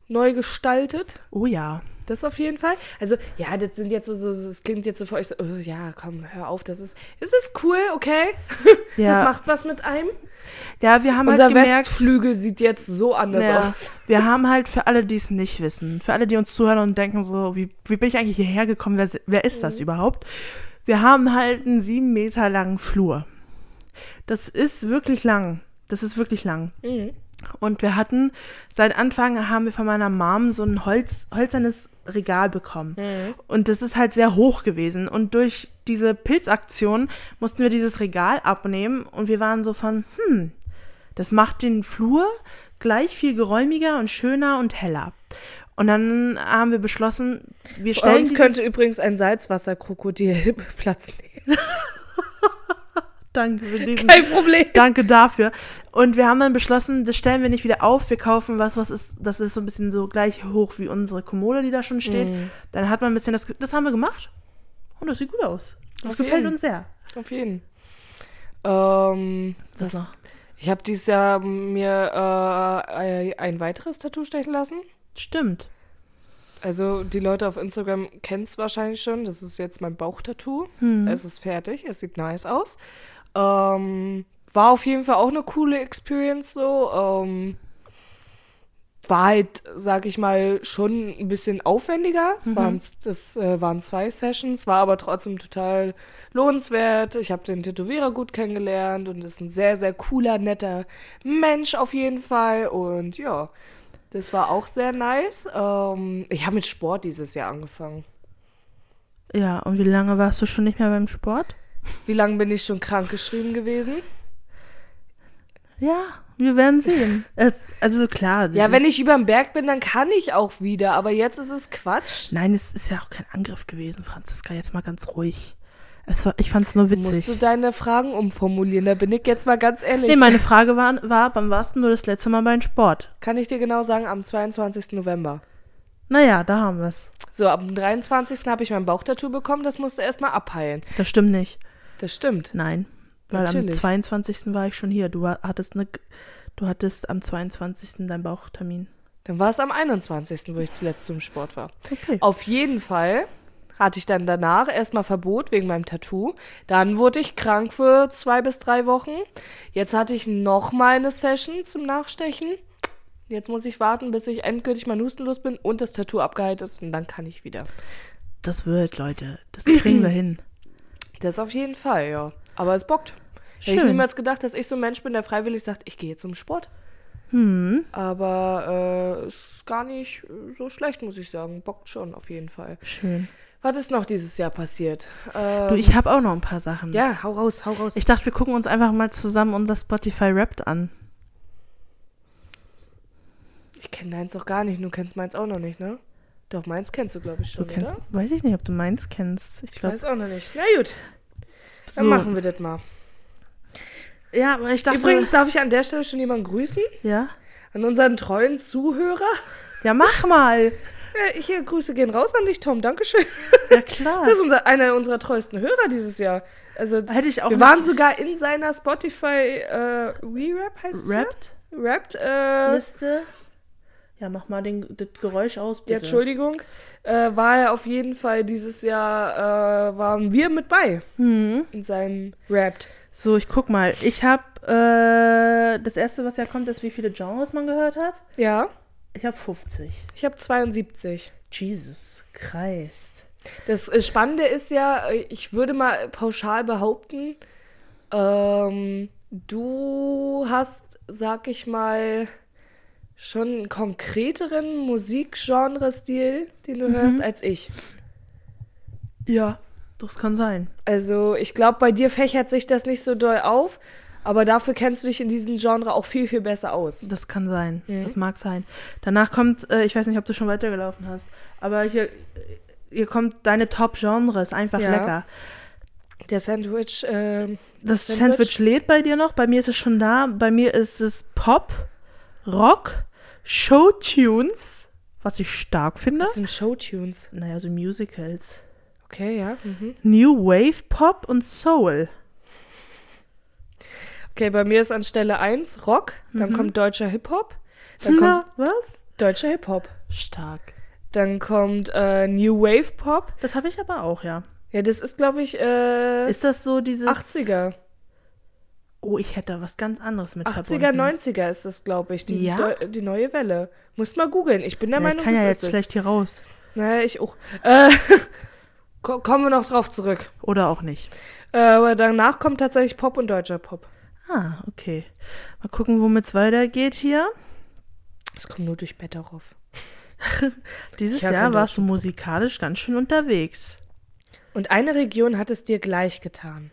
neu gestaltet. Oh ja. Das auf jeden Fall. Also, ja, das sind jetzt so, so das klingt jetzt so für euch so, oh, ja, komm, hör auf, das ist, es ist cool, okay? Ja. Das macht was mit einem. Ja, wir haben Unser halt gemerkt. Westflügel sieht jetzt so anders Ja, aus. wir haben halt für alle, die es nicht wissen, für alle, die uns zuhören und denken so, wie, wie bin ich eigentlich hierher gekommen, wer, wer ist Mhm. das überhaupt? Wir haben halt einen sieben Meter langen Flur. Das ist wirklich lang. Das ist wirklich lang. Mhm. Und wir hatten, seit Anfang haben wir von meiner Mom so ein Holz, hölzernes Regal bekommen. Mhm. Und das ist halt sehr hoch gewesen. Und durch diese Pilzaktion mussten wir dieses Regal abnehmen und wir waren so von, hm, das macht den Flur gleich viel geräumiger und schöner und heller. Und dann haben wir beschlossen, wir Bei stellen uns dieses- könnte übrigens ein Salzwasserkrokodil Platz nehmen. Danke für diesen Kein Problem. Danke dafür. Und wir haben dann beschlossen, das stellen wir nicht wieder auf. Wir kaufen was, was ist, das ist so ein bisschen so gleich hoch wie unsere Kommode, die da schon steht. Mhm. Dann hat man ein bisschen das, das haben wir gemacht. Und das sieht gut aus. Das Auf gefällt jeden. uns sehr. Auf jeden. Ähm, Was was noch? Ich habe dieses Jahr mir äh, ein weiteres Tattoo stechen lassen. Stimmt. Also die Leute auf Instagram kennen es wahrscheinlich schon. Das ist jetzt mein Bauchtattoo. Hm. Es ist fertig. Es sieht nice aus. Ähm, war auf jeden Fall auch eine coole Experience so. Ähm, war halt, sag ich mal, schon ein bisschen aufwendiger. Mhm. Waren's, das äh, waren zwei Sessions, war aber trotzdem total lohnenswert. Ich habe den Tätowierer gut kennengelernt und ist ein sehr, sehr cooler, netter Mensch auf jeden Fall. Und ja, das war auch sehr nice. Ähm, ich habe mit Sport dieses Jahr angefangen. Ja, und wie lange warst du schon nicht mehr beim Sport? Wie lange bin ich schon krankgeschrieben gewesen? Ja, wir werden sehen. es, also klar. Ja, wenn ich über den Berg bin, dann kann ich auch wieder. Aber jetzt ist es Quatsch. Nein, es ist ja auch kein Angriff gewesen, Franziska. Jetzt mal ganz ruhig. Es war, ich fand's nur witzig. Musst du deine Fragen umformulieren? Da bin ich jetzt mal ganz ehrlich. Nee, meine Frage war, war, wann warst du nur das letzte Mal beim Sport? Kann ich dir genau sagen, am 22. November. Naja, da haben wir's. So, am 23. habe ich mein Bauchtattoo bekommen. Das musste erstmal abheilen. Das stimmt nicht. Das stimmt. Nein. Weil Natürlich. am 22. war ich schon hier. Du ha- hattest eine, du hattest am 22. deinen Bauchtermin. Dann war es am 21., wo ich zuletzt zum Sport war. Okay. Auf jeden Fall hatte ich dann danach erstmal Verbot wegen meinem Tattoo. Dann wurde ich krank für zwei bis drei Wochen. Jetzt hatte ich noch mal eine Session zum Nachstechen. Jetzt muss ich warten, bis ich endgültig mal hustenlos bin und das Tattoo abgeheilt ist und dann kann ich wieder. Das wird, Leute. Das kriegen wir hin. Das auf jeden Fall, ja. Aber es bockt. Hätte ich Schön. niemals gedacht, dass ich so ein Mensch bin, der freiwillig sagt, ich gehe zum Sport. Hm. Aber äh, ist gar nicht so schlecht, muss ich sagen. Bockt schon, auf jeden Fall. Schön. Was ist noch dieses Jahr passiert? Ähm, Du, ich habe auch noch ein paar Sachen. ja, hau raus, hau raus. Ich dachte, wir gucken uns einfach mal zusammen unser Spotify Wrapped an. Ich kenne deins doch gar nicht, du kennst meins auch noch nicht, ne? Doch, meins kennst du, glaube ich, Du schon, kennst, oder? weiß ich nicht, ob du meins kennst. Ich Ich glaube. weiß auch noch nicht. Na gut, dann So. machen wir das mal. Ja, aber ich dachte. Übrigens darf ich an der Stelle schon jemanden grüßen. Ja? An unseren treuen Zuhörer. Ja, mach mal. Ja, hier, Grüße gehen raus an dich, Tom. Dankeschön. Ja, klar. Das ist unser, einer unserer treuesten Hörer dieses Jahr. Also, Hätte ich auch wir nicht- waren sogar in seiner Spotify äh, Re-Rap, heißt es Wrapped? ja? Wrapped, äh, Liste. Ja, mach mal den, das Geräusch aus, bitte. ja, Entschuldigung, äh, war er auf jeden Fall dieses Jahr, äh, waren wir mit bei Hm. in seinem Wrapped. So, ich guck mal. Ich habe, äh, das erste, was ja kommt, ist, wie viele Genres man gehört hat. Ja, Ich habe 50. Ich habe 72. Jesus Christ. Das äh, Spannende ist ja, äh, ich würde mal pauschal behaupten, ähm, du hast, sag ich mal, schon einen konkreteren Musikgenre-Stil, den du hörst, als ich. Ja, das kann sein. Also ich glaube, bei dir fächert sich das nicht so doll auf, aber dafür kennst du dich in diesem Genre auch viel, viel besser aus. Das kann sein. Das mag sein. Danach kommt, äh, ich weiß nicht, ob du schon weitergelaufen hast, aber hier, hier kommt deine Top-Genres, einfach Ja. lecker. Der Sandwich, ähm, Das Sandwich? Sandwich lädt bei dir noch, bei mir ist es schon da. Bei mir ist es Pop, Rock, Showtunes, was ich stark finde. das sind Showtunes. Naja, so Musicals. Okay, ja. Mhm. New Wave Pop und Soul. Okay, bei mir ist an Stelle 1 Rock, dann kommt deutscher Hip-Hop, dann Mhm. Na, kommt was? deutscher Hip-Hop, Stark. dann kommt äh, New Wave Pop. Das habe ich aber auch, ja. Ja, das ist, glaube ich, äh, Ist das so dieses 80er. Oh, ich hätte da was ganz anderes mit 80er, verbunden. 90er ist das, glaube ich, die, Ja? Die neue Welle. Musst mal googeln. Ich bin der Ja, Meinung, ich kann ja ist jetzt es. schlecht hier raus. Naja, ich auch. Äh, ko- kommen wir noch drauf zurück. Oder auch nicht. Äh, aber danach kommt tatsächlich Pop und deutscher Pop. Ah, okay. Mal gucken, womit es weitergeht hier. Das kommt nur durch Betteroff. Dieses Jahr warst du musikalisch ganz schön unterwegs. Und eine Region hat es dir gleich getan.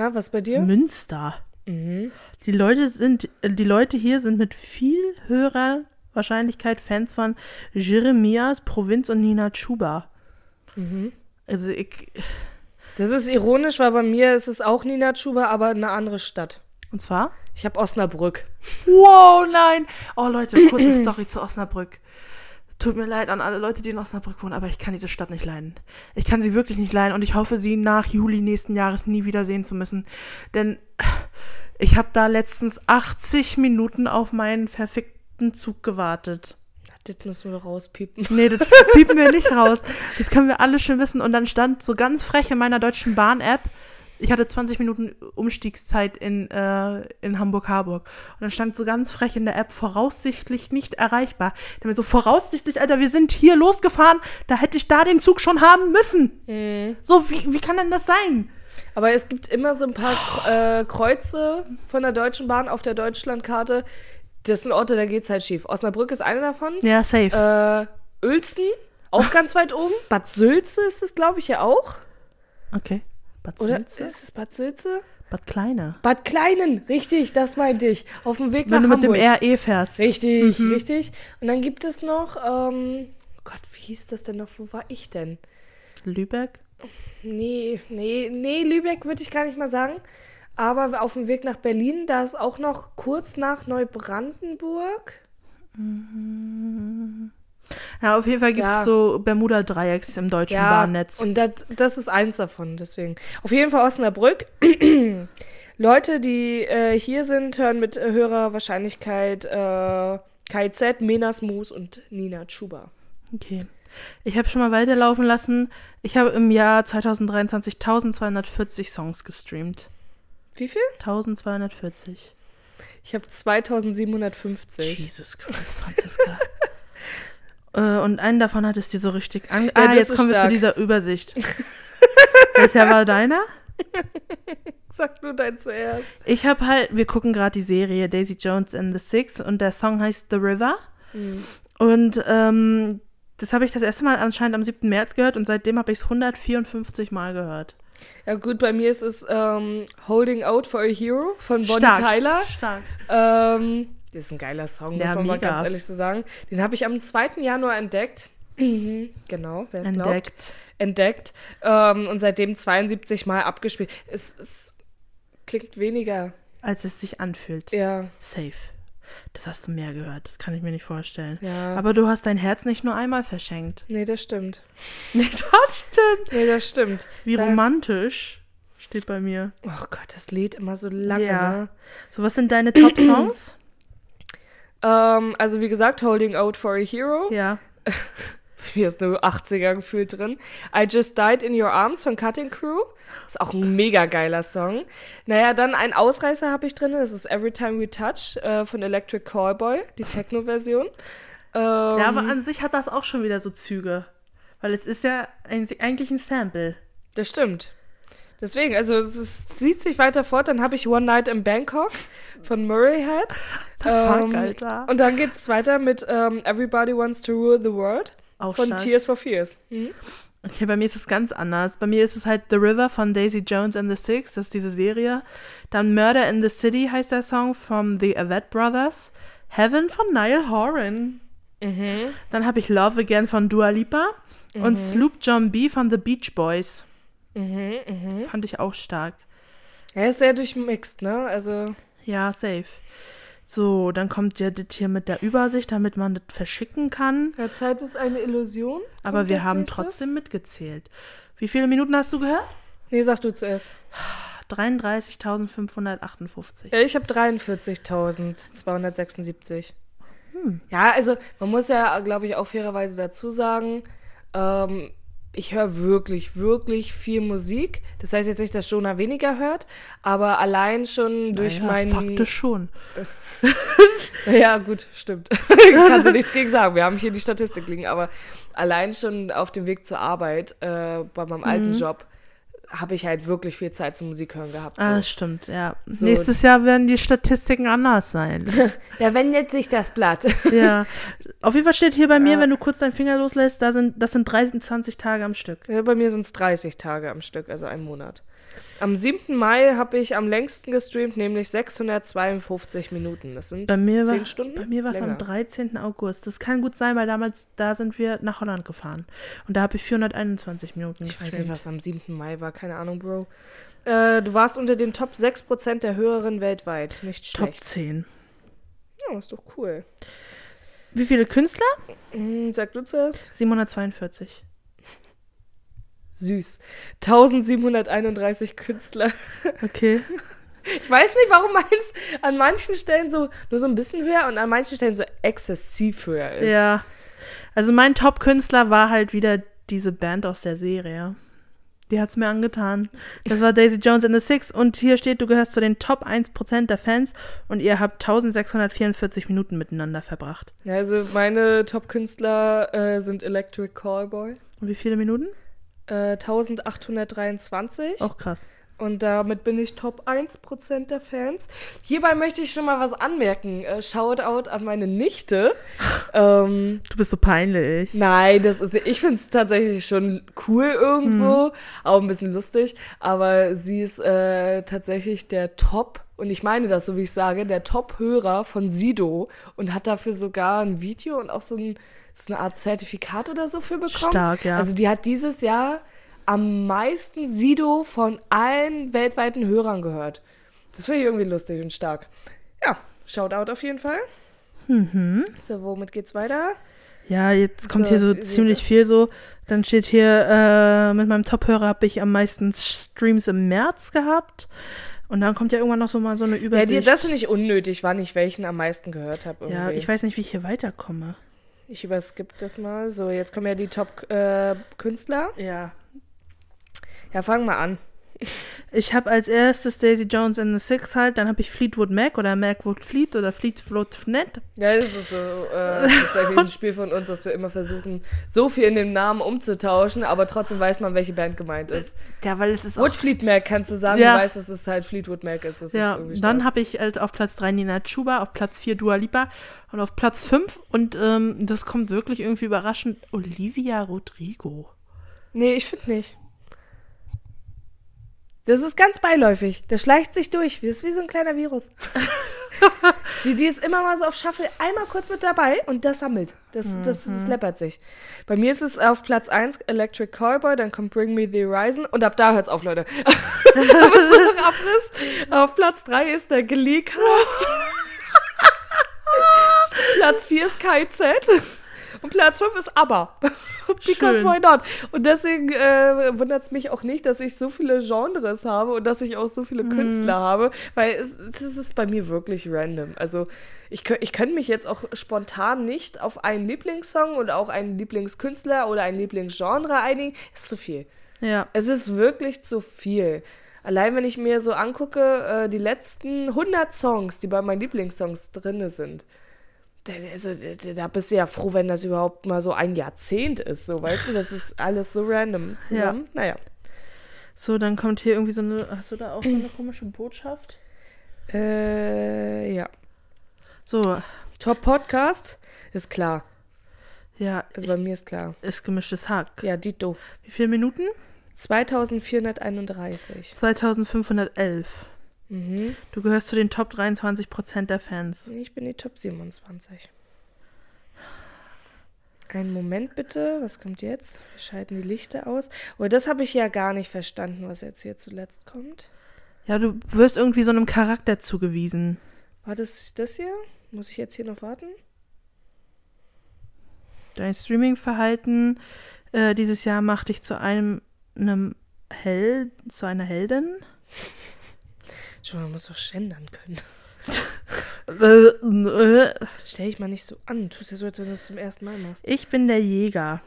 Ja, was bei dir? Münster. Mhm. Die Leute sind, äh, die Leute hier sind mit viel höherer Wahrscheinlichkeit Fans von Jeremias, Provinz und Nina Chuba. Mhm. Also ich, Das ist ironisch, weil bei mir ist es auch Nina Chuba, aber eine andere Stadt. und zwar? Ich habe Osnabrück. Wow, nein! Oh Leute, kurze Story zu Osnabrück. Tut mir leid an alle Leute, die in Osnabrück wohnen, aber ich kann diese Stadt nicht leiden. Ich kann sie wirklich nicht leiden und ich hoffe, sie nach Juli nächsten Jahres nie wieder sehen zu müssen. Denn ich habe da letztens 80 Minuten auf meinen verfickten Zug gewartet. Das müssen wir rauspiepen. Nee, das piepen wir nicht raus. Das können wir alle schön wissen. Und dann stand so ganz frech in meiner Deutschen Bahn-App, ich hatte 20 Minuten Umstiegszeit in, äh, in Hamburg-Harburg. Und dann stand so ganz frech in der App, voraussichtlich nicht erreichbar. Da mir so, voraussichtlich, Alter, wir sind hier losgefahren, da hätte ich da den Zug schon haben müssen. Mhm. So, wie, wie kann denn das sein? Aber es gibt immer so ein paar äh, Kreuze von der Deutschen Bahn auf der Deutschlandkarte. Das sind Orte, da geht's halt schief. Osnabrück ist einer davon. Ja, safe. Äh, Uelzen, auch ganz weit oben. Bad Sülze ist es, glaube ich, ja auch. okay. Bad Oder Sülze? ist es Bad Sülze? Bad Kleine. Bad Kleinen, richtig, das meinte ich. Auf dem Weg Wenn nach du mit Hamburg. dem RE fährst. Richtig, richtig. Und dann gibt es noch, ähm, Gott, wie hieß das denn noch? Wo war ich denn? Lübeck. Nee, nee, nee, Lübeck würde ich gar nicht mal sagen. Aber auf dem Weg nach Berlin, da ist auch noch kurz nach Neubrandenburg. Ja, auf jeden Fall gibt es Ja. so Bermuda-Dreiecks im deutschen Bahnnetz. und das, das ist eins davon, deswegen. Auf jeden Fall Osnabrück. Leute, die äh, hier sind, hören mit höherer Wahrscheinlichkeit äh, KZ, Menas Moos und Nina Chuba. Okay. Ich habe schon mal weiterlaufen lassen. Ich habe im Jahr 2023 1240 Songs gestreamt. Wie viel? 1240. Ich habe 2750. Jesus Christ, Franziska. Äh, und einen davon hat es dir so richtig ange... Ja, ah, jetzt kommen wir zu stark. dieser Übersicht. Welcher war deiner? Sag nur dein zuerst. Ich habe halt, wir gucken gerade die Serie Daisy Jones and the Six und der Song heißt The River. Mhm. Und ähm, das habe ich das erste Mal anscheinend am 7. März gehört und seitdem habe ich es 154 Mal gehört. Ja gut, bei mir ist es ähm, Holding Out for a Hero von Bonnie Stark. Tyler. Stark. Ähm, das ist ein geiler Song, muss Ja, man mal mega. ganz ehrlich so sagen. Den habe ich am 2. Januar entdeckt. Mhm, genau, wer es glaubt. Entdeckt. Entdeckt. Ähm, und seitdem 72 Mal abgespielt. Es, es klingt weniger. Als es sich anfühlt. Ja, Safe. Das hast du mehr gehört, das kann ich mir nicht vorstellen. ja. Aber du hast dein Herz nicht nur einmal verschenkt. nee, das stimmt. Nee, das stimmt. Nee, das stimmt. Wie Ja. romantisch steht bei mir. Oh Gott, das lädt immer so lange. Ja. Ne? So, was sind deine Top-Songs? Ähm, also wie gesagt, Holding Out for a Hero. ja. Hier ist nur 80er gefühlt drin. I Just Died in Your Arms von Cutting Crew. Ist auch ein mega geiler Song. Naja, dann ein Ausreißer habe ich drin. Das ist Every Time We Touch äh, von Electric Callboy, die Techno-Version. Ähm, Ja, aber an sich hat das auch schon wieder so Züge. Weil es ist ja ein, eigentlich ein Sample. Das stimmt. Deswegen, also es ist, zieht sich weiter fort. Dann habe ich One Night in Bangkok von Murray Head. The fuck, Alter. Und dann geht es weiter mit ähm, Everybody Wants to Rule the World Auch von stark. Tears for Fears. Mhm. Okay, bei mir ist es ganz anders. Bei mir ist es halt The River von Daisy Jones and the Six, das ist diese Serie. Dann Murder in the City heißt der Song von The Avett Brothers. Heaven von Niall Horan. Mhm. Dann habe ich Love Again von Dua Lipa. Und Sloop John B von The Beach Boys. Mhm, mhm. Fand ich auch stark. Er ist sehr durchmixt, ne? Also, Ja, safe. So, dann kommt ja das hier mit der Übersicht, damit man das verschicken kann. ja, Zeit ist eine Illusion. Aber wir haben trotzdem mitgezählt. Wie viele Minuten hast du gehört? Nee, sag du zuerst. 33.558. Ja, ich habe 43.276. Hm. Ja, also man muss ja, glaube ich, auch fairerweise dazu sagen, ähm, ich höre wirklich, wirklich viel Musik. Das heißt jetzt nicht, dass Jonah weniger hört, aber allein schon durch naja, meinen... Faktisch schon. Ja, gut, stimmt. Kannst du nichts gegen sagen. Wir haben hier die Statistik liegen, aber allein schon auf dem Weg zur Arbeit äh, bei meinem alten Mhm. Job habe ich halt wirklich viel Zeit zum Musik hören gehabt. So. Ah, das stimmt, ja. So. Nächstes Jahr werden die Statistiken anders sein. Ja, wenn jetzt sich das Blatt. ja. Auf jeden Fall steht hier bei mir, Ja. wenn du kurz deinen Finger loslässt, da sind, das sind 23 Tage am Stück. Ja, bei mir sind es 30 Tage am Stück, also ein Monat. Am 7. Mai habe ich am längsten gestreamt, nämlich 652 Minuten. Das sind Bei mir war, 10 Stunden. bei mir war es am länger. 13. August. Das kann gut sein, weil damals, da sind wir nach Holland gefahren. Und da habe ich 421 Minuten Ich weiß nicht, gestreamt. was am 7. Mai war, keine Ahnung, Bro. Äh, du warst unter den Top 6% der Hörerinnen weltweit. Nicht Top schlecht. 10. Ja, ist doch cool. Wie viele Künstler? Hm, sag du zuerst. 742. Süß. 1731 Künstler. Okay. Ich weiß nicht, warum meins an manchen Stellen so nur so ein bisschen höher und an manchen Stellen so exzessiv höher ist. Ja. Also mein Top-Künstler war halt wieder diese Band aus der Serie. Die hat's mir angetan. Das war Daisy Jones and the Six und hier steht, du gehörst zu den Top 1% der Fans und ihr habt 1644 Minuten miteinander verbracht. Ja, also meine Top-Künstler äh, sind Electric Callboy. Und wie viele Minuten? Äh, 1823. Auch krass. Und damit bin ich Top 1% der Fans. Hierbei möchte ich schon mal was anmerken. Äh, Shoutout an meine Nichte. ähm, Du bist so peinlich. nein, das ist nicht. Ich finde es tatsächlich schon cool irgendwo. Auch ein bisschen lustig. Aber sie ist äh, tatsächlich der Top, und ich meine das so, wie ich sage, der Top-Hörer von Sido und hat dafür sogar ein Video und auch so, ein, so eine Art Zertifikat oder so für bekommen. Stark, ja. Also die hat dieses Jahr am meisten Sido von allen weltweiten Hörern gehört. Das finde ich irgendwie lustig und stark. Ja, Shoutout auf jeden Fall. Mhm. So, womit geht's weiter? Ja, jetzt kommt So, hier so ziemlich viel so. Dann steht hier, äh, mit meinem Top-Hörer habe ich am meisten Streams im März gehabt. Und dann kommt ja irgendwann noch so mal so eine Ja, Übersicht. die, das finde ich unnötig, wann ich welchen am meisten gehört habe. ja, ich weiß nicht, wie ich hier weiterkomme. Ich überskippe das mal. So, jetzt kommen ja die Top-Künstler. Ja. ja, fang mal an. Ich habe als erstes Daisy Jones and the Six halt, dann habe ich Fleetwood Mac oder Macwood Fleet oder Fleetwood Fnet. Ja, das ist so äh, tatsächlich ein Spiel von uns, dass wir immer versuchen, so viel in dem Namen umzutauschen, aber trotzdem weiß man, welche Band gemeint ist. Ja, weil es ist auch Woodfleet Mac kannst du sagen, Ja. du weißt, dass es halt Fleetwood Mac ist. Das Ja, ist dann habe ich halt auf Platz 3 Nina Chuba, auf Platz 4 Dua Lipa und auf Platz 5 und ähm, das kommt wirklich irgendwie überraschend, Olivia Rodrigo. Nee, ich finde nicht. Das ist ganz beiläufig. Der schleicht sich durch. Das ist wie so ein kleiner Virus. die, die ist immer mal so auf Shuffle einmal kurz mit dabei und das sammelt. Das, das, das läppert sich. Bei mir ist es auf Platz 1 Electric Callboy, dann kommt Bring Me the Horizon und ab da hört's auf, Leute. Aber so noch Abriss. Auf Platz 3 ist der Glee Cast. Platz 4 ist KZ. Und Platz 5 ist ABBA. Because Schön. why not? Und deswegen äh, wundert es mich auch nicht, dass ich so viele Genres habe und dass ich auch so Mhm. viele Künstler habe, weil es, es ist bei mir wirklich random. Also ich, ich könnte mich jetzt auch spontan nicht auf einen Lieblingssong oder auch einen Lieblingskünstler oder ein Lieblingsgenre einigen. Ist zu viel. Ja. Es ist wirklich zu viel. Allein wenn ich mir so angucke, äh, die letzten 100 Songs, die bei meinen Lieblingssongs drin sind, Also, da- bist du ja froh, wenn das überhaupt mal so ein Jahrzehnt ist, so, weißt du, das ist alles so random zusammen. Naja. So, dann kommt hier irgendwie so eine. Hast du da auch so eine komische Botschaft? Äh, ja. So, Top Podcast? Ist klar. ja, Also bei mir ist klar. ist gemischtes Hack. Ja, Dito. Wie viele Minuten? 2431. 2511. Mhm. Du gehörst zu den Top 23% der Fans. Ich bin die Top 27. Einen Moment bitte, was kommt jetzt? Wir schalten die Lichter aus. Oh, das habe ich ja gar nicht verstanden, was jetzt hier zuletzt kommt. Ja, du wirst irgendwie so einem Charakter zugewiesen. War das das hier? Muss ich jetzt hier noch warten? Dein Streaming-Verhalten äh, dieses Jahr macht dich zu einem, einem Held, zu einer Heldin. Schon, man muss doch gendern können. Stell dich mal nicht so an. Du tust ja so, als wenn du es zum ersten Mal machst. Ich bin der Jäger.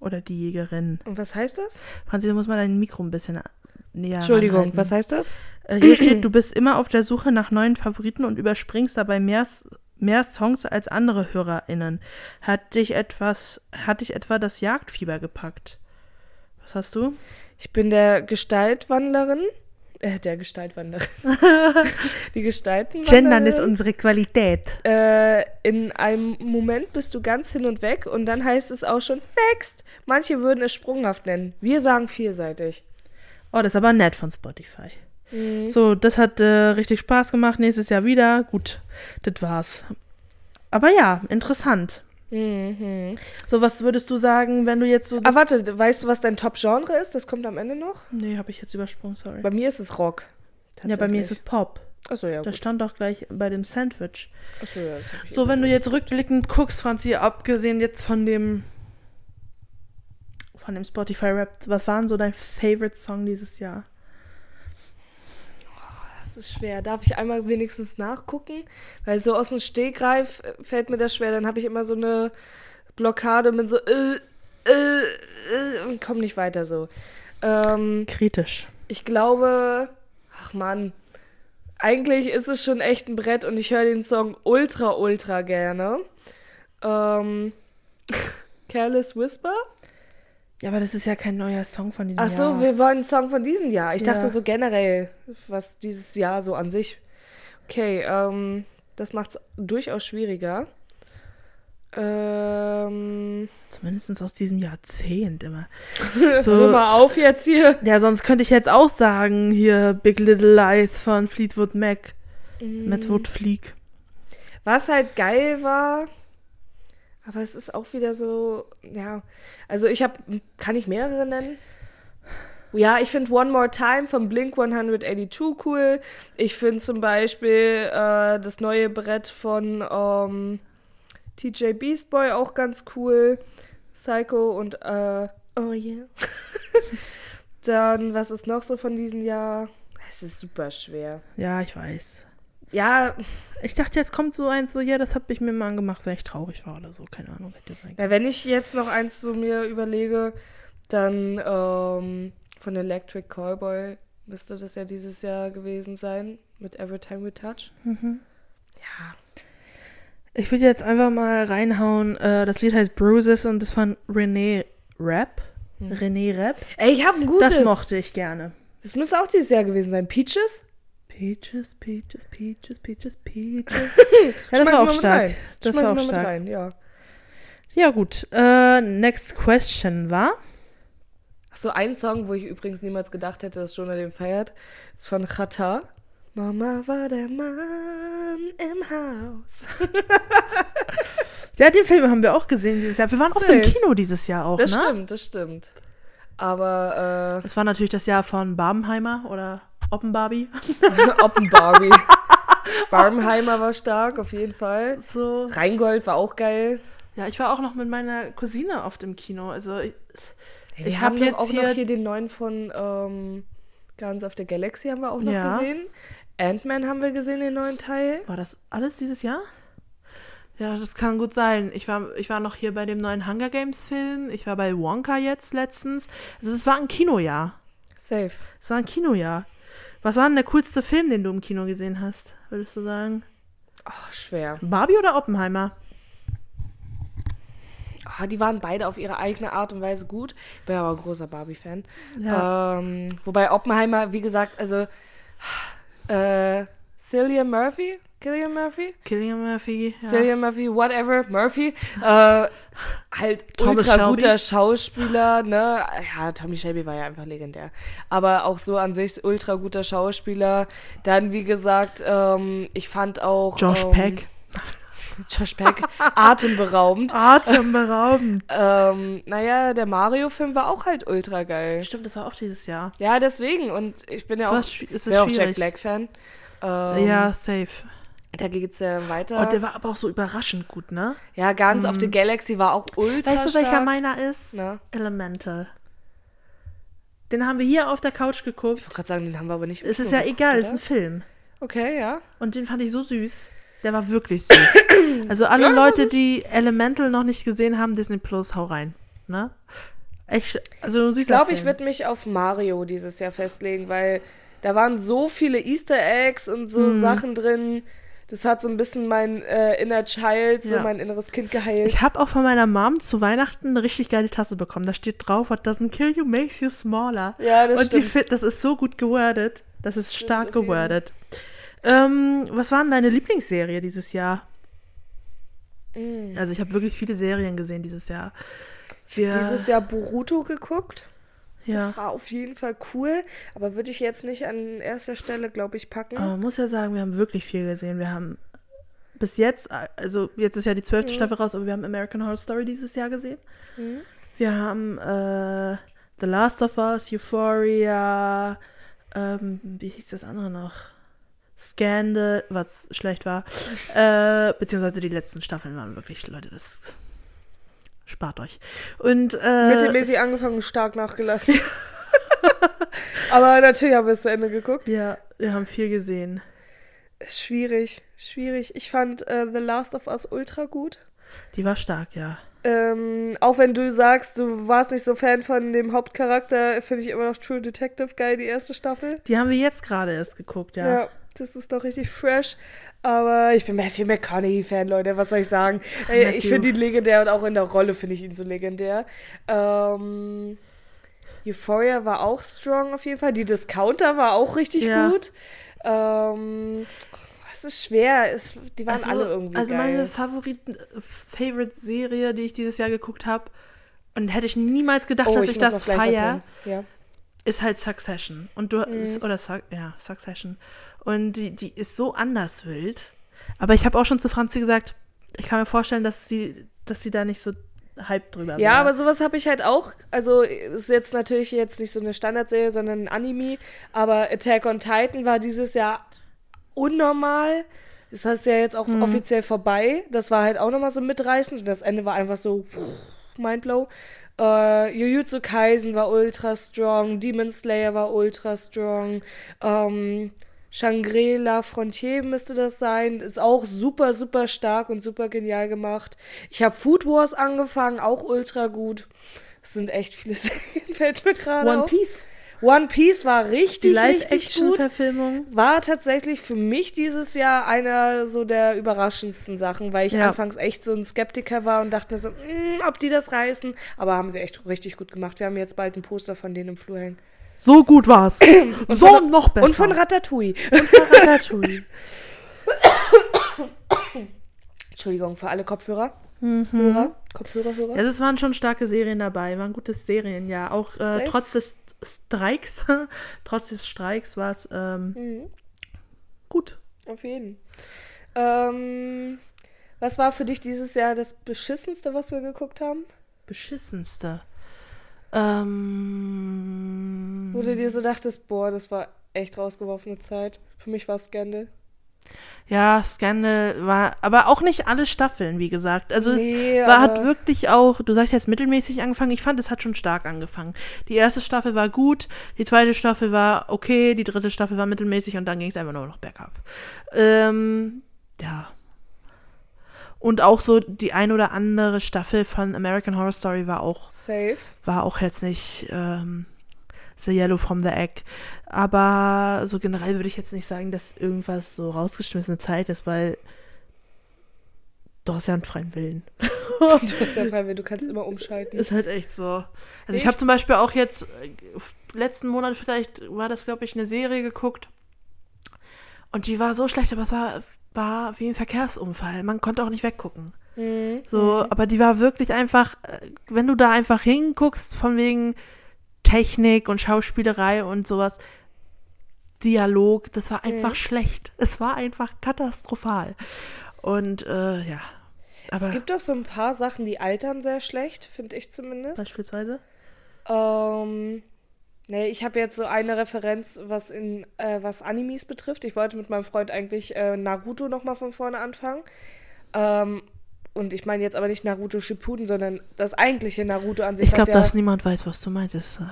Oder die Jägerin. Und was heißt das? Franzi, du musst mal dein Mikro ein bisschen näher Entschuldigung, ranhalten. was heißt das? Äh, hier steht, du bist immer auf der Suche nach neuen Favoriten und überspringst dabei mehr, mehr Songs als andere HörerInnen. Hat dich etwas, hat dich etwa das Jagdfieber gepackt? Was hast du? Ich bin der Gestaltwandlerin. Äh, der Gestaltwanderin. die Gestaltenwanderin. Gendern ist unsere Qualität. äh, in einem Moment bist du ganz hin und weg und dann heißt es auch schon next. Manche würden es sprunghaft nennen. Wir sagen vielseitig. Oh, das ist aber nett von Spotify. Mhm. So, das hat äh, richtig Spaß gemacht. Nächstes Jahr wieder. Gut, das war's. Aber ja, interessant. Mhm. So, was würdest du sagen, wenn du jetzt so. Ah, das- warte, weißt du, was dein Top-Genre ist? Das kommt am Ende noch. nee, habe ich jetzt übersprungen, sorry. Bei mir ist es Rock. Ja, bei mir ist es Pop. Achso, ja. Das Gut. stand doch gleich bei dem Sandwich. Achso, ja, das ich So, wenn du jetzt rückblickend guckst, Franzi, abgesehen jetzt von dem von dem Spotify Rap, was waren so dein Favorite Song dieses Jahr? Das ist schwer. Darf ich einmal wenigstens nachgucken? Weil so aus dem Stegreif äh, fällt mir das schwer. Dann habe ich immer so eine Blockade mit so äh, äh, äh, und komme nicht weiter so. Ähm, Kritisch. ich glaube, ach Mann, eigentlich ist es schon echt ein Brett und ich höre den Song ultra, ultra gerne. Ähm, Careless Whisper? Ja, aber das ist ja kein neuer Song von diesem Ach so, Jahr. wir wollen einen Song von diesem Jahr. Ich Ja. dachte so generell, was dieses Jahr so an sich. Okay, ähm, das macht es durchaus schwieriger. Ähm, Zumindest aus diesem Jahrzehnt immer. hör So, mal auf jetzt hier. ja, sonst könnte ich jetzt auch sagen, hier Big Little Lies von Fleetwood Mac. Wood Fleek. Was halt geil war, aber es ist auch wieder so, ja, also ich habe, kann ich mehrere nennen? Ja, ich finde One More Time von Blink 182 cool. Ich finde zum Beispiel äh, das neue Brett von ähm, TJ Beast Boy auch ganz cool. Psycho und äh, Oh yeah. Dann, was ist noch so von diesem Jahr? Es ist super schwer. Ja, ich weiß. Ja, Ich dachte, jetzt kommt so eins, so, ja, das habe ich mir mal angemacht, wenn ich traurig war oder so. Keine Ahnung, hätte sein können. Ja, wenn ich jetzt noch eins so mir überlege, dann ähm, von Electric Callboy müsste das ja dieses Jahr gewesen sein mit Every Time We Touch. Mhm. Ja. Ich würde jetzt einfach mal reinhauen. Äh, das Lied heißt Bruises und ist von René Rapp. Hm. René Rapp. Ey, ich habe ein gutes. Das mochte ich gerne. Das müsste auch dieses Jahr gewesen sein. Peaches? Peaches, Peaches, Peaches, Peaches, Peaches. ja, Schmeiß das war auch stark. rein. Das Schmeiß war auch stark. rein, ja. Ja, gut. Äh, next question war. Ach so, ein Song, wo ich übrigens niemals gedacht hätte, dass Jonah den feiert, ist von Chata. Mama war der Mann im Haus. Ja, den Film haben wir auch gesehen dieses Jahr. Wir waren oft im. Kino dieses Jahr auch, Das ne? stimmt, das stimmt. Aber Das war natürlich das Jahr von Barbenheimer oder Oppenbarbie. Oppenbarbie. Barbenheimer war stark, auf jeden Fall. So. Rheingold war auch geil. Ja, ich war auch noch mit meiner Cousine oft im Kino. Also ich, Wir Ich haben hab doch jetzt auch hier- noch hier den neuen von ähm, Guardians of the Galaxy haben wir auch noch Ja. gesehen. Ant-Man haben wir gesehen, den neuen Teil. war das alles dieses Jahr? Ja, das kann gut sein. Ich war, ich war noch hier bei dem neuen Hunger Games Film. Ich war bei Wonka jetzt letztens. Also es war ein Kinojahr. Safe. Es war ein Kinojahr. Was war denn der coolste Film, den du im Kino gesehen hast, würdest du sagen? Ach, schwer. Barbie oder Oppenheimer? Ah, die waren beide auf ihre eigene Art und Weise gut. Ich Bin aber ein großer Barbie-Fan. Ja. Ähm, wobei Oppenheimer, wie gesagt, also äh, Cillian Murphy Killian Murphy? Killian Murphy. Ja. Cillian Murphy, whatever, Murphy, äh, halt Thomas ultra Shelby. guter Schauspieler, ne? Ja, Tommy Shelby war ja einfach legendär. Aber auch so an sich ultra guter Schauspieler. Dann, wie gesagt, ähm, ich fand auch. Josh ähm, Peck. Josh Peck, atemberaubend. Atemberaubend. Ähm, naja, der Mario-Film war auch halt ultra geil. Stimmt, das war auch dieses Jahr. Ja, deswegen. Und ich bin ja Das auch, war auch Jack. Black-Fan. Ähm, ja, safe. Da geht's ja weiter. Und der war aber auch so überraschend gut, ne? ja, Guns of the Galaxy war auch ultra Weißt du, welcher stark. meiner ist? Na? Elemental. Den haben wir hier auf der Couch geguckt. Ich wollte gerade sagen, den haben wir aber nicht Es ist ja geguckt, egal, es ist oder? ein Film. Okay, ja. Und den fand ich so süß. Der war wirklich süß. also alle Ja, der Leute, die Elemental noch nicht gesehen haben, Disney Plus, hau rein. Ne? Echt, also ein süßer Ich glaube, ich würde mich auf Mario dieses Jahr festlegen, weil da waren so viele Easter Eggs und so Mhm. Sachen drin. Das hat so ein bisschen mein äh, inner Child, so Ja. mein inneres Kind geheilt. Ich habe auch von meiner Mom zu Weihnachten eine richtig geile Tasse bekommen. Da steht drauf, what doesn't kill you makes you smaller. ja, das Und die, stimmt. fi- das ist so gut gewordet. Das ist stark jeden Fall. gewordet. Ähm, was war denn deine Lieblingsserie dieses Jahr? Mm. Also ich habe wirklich viele Serien gesehen dieses Jahr. Wir, Dieses Jahr Boruto geguckt. Ja. Das war auf jeden Fall cool, aber würde ich jetzt nicht an erster Stelle, glaube ich, packen. Aber man muss ja sagen, wir haben wirklich viel gesehen. Wir haben bis jetzt, also jetzt ist ja die zwölfte Mhm. Staffel raus, aber wir haben American Horror Story dieses Jahr gesehen. Mhm. Wir haben äh, The Last of Us, Euphoria, ähm, wie hieß das andere noch? Scandal, was schlecht war. äh, beziehungsweise die letzten Staffeln waren wirklich, Leute, das spart euch. Und äh, Mittelmäßig angefangen, stark nachgelassen. aber natürlich haben wir es zu Ende geguckt. ja, wir haben viel gesehen. Schwierig, schwierig. Ich fand äh, The Last of Us ultra gut. Die war stark, ja. Ähm, auch wenn du sagst, du warst nicht so Fan von dem Hauptcharakter, finde ich immer noch True Detective geil, die erste Staffel. Die haben wir jetzt gerade erst geguckt, ja. Ja. das ist noch richtig fresh. Aber ich bin Matthew McConaughey-Fan, Leute, was soll ich sagen? Ey, ich Matthew. finde ihn legendär und auch in der Rolle finde ich ihn so legendär. Ähm, Euphoria war auch strong auf jeden Fall. Die Discounter war auch richtig Ja. gut. Ähm, es ist schwer. Es, die waren alle irgendwie also geil. meine Favoriten, Favorite-Serie, die ich dieses Jahr geguckt habe, und hätte ich niemals gedacht, oh, dass ich, ich, das feiere. Ja. ist halt Succession. Und du, Mhm. oder ja, Succession. Und die, die ist so anders wild. Aber ich habe auch schon zu Franzi gesagt, ich kann mir vorstellen, dass sie, dass sie da nicht so hype drüber Ja, war. aber sowas habe ich halt auch. Also ist jetzt natürlich jetzt nicht so eine Standardserie, sondern ein Anime. Aber Attack on Titan war dieses Jahr unnormal. Das heißt ja jetzt auch Mhm. offiziell vorbei. Das war halt auch nochmal so mitreißend. Und das Ende war einfach so Mindblow. Äh, Jujutsu Kaisen war ultra strong. Demon Slayer war ultra strong. Ähm, Shangri-La Frontier müsste das sein. Ist auch super, super stark und super genial gemacht. Ich habe Food Wars angefangen, auch ultra gut. Es sind echt viele Serien, fällt mir gerade One auf. Piece, One Piece war richtig, richtig gut. Live-Action-Verfilmung. War tatsächlich für mich dieses Jahr einer so der überraschendsten Sachen, weil ich Ja. anfangs echt so ein Skeptiker war und dachte mir so, "Mm, ob die das reißen. Aber haben sie echt richtig gut gemacht. Wir haben jetzt bald ein Poster von denen im Flur hängen. So gut war's. so von- noch besser. Und von Ratatouille. Ratatouille. Entschuldigung für alle Kopfhörer. Hörer, Kopfhörer, Hörer. Also es waren schon starke Serien dabei, waren gute Serien, ja. Auch äh, trotz des Streiks, trotz des Streiks war es ähm, Mhm, gut. auf jeden. Ähm, was war für dich dieses Jahr das beschissenste, was wir geguckt haben? Beschissenste. Ähm, Wo du dir so dachtest, boah, das war echt rausgeworfene Zeit. Für mich war es Scandal. ja, Scandal war, aber auch nicht alle Staffeln, wie gesagt. Also Nee, es war, hat wirklich auch, du sagst jetzt mittelmäßig angefangen, ich fand, es hat schon stark angefangen. Die erste Staffel war gut, die zweite Staffel war okay, die dritte Staffel war mittelmäßig und dann ging es einfach nur noch bergab. Ähm, ja. Und auch so die ein oder andere Staffel von American Horror Story war auch Safe. war auch jetzt nicht ähm, The Yellow from the Egg. Aber so generell würde ich jetzt nicht sagen, dass irgendwas so rausgeschmissene Zeit ist, weil du hast ja einen freien Willen. Du bist ja frei, du kannst immer umschalten. Ist halt echt so. Also ich, Ich- habe zum Beispiel auch jetzt äh, letzten Monat vielleicht war das, glaube ich, eine Serie geguckt. Und die war so schlecht, aber es war, war wie ein Verkehrsunfall. Man konnte auch nicht weggucken. Mhm. So, aber die war wirklich einfach, äh, wenn du da einfach hinguckst, von wegen Technik und Schauspielerei und sowas, Dialog, das war einfach schlecht. Es war einfach katastrophal. Und äh, ja. Aber es gibt doch so ein paar Sachen, die altern sehr schlecht, finde ich zumindest. beispielsweise. Ähm, nee, ich habe jetzt so eine Referenz, was in äh, was Animes betrifft. Ich wollte mit meinem Freund eigentlich äh, Naruto nochmal von vorne anfangen. Ähm, und ich meine jetzt aber nicht Naruto Shippuden, sondern das eigentliche Naruto an sich. Ich glaube, ja, dass niemand weiß, was du meintest.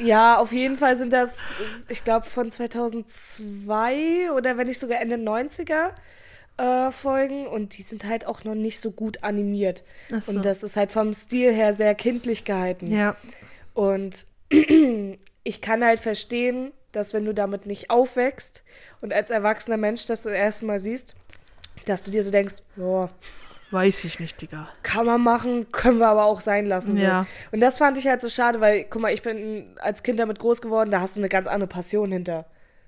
Ja, auf jeden Fall sind das, ich glaube, von 2002 oder wenn nicht sogar Ende 90er äh, Folgen. Und die sind halt auch noch nicht so gut animiert. So. Und das ist halt vom Stil her sehr kindlich gehalten. Ja. Und ich kann halt verstehen, dass wenn du damit nicht aufwächst und als erwachsener Mensch das das erste Mal siehst, dass du dir so denkst, ja, Weiß ich nicht, Digga. kann man machen, können wir aber auch sein lassen. So. Ja. Und das fand ich halt so schade, weil, guck mal, ich bin als Kind damit groß geworden, da hast du eine ganz andere Passion hinter.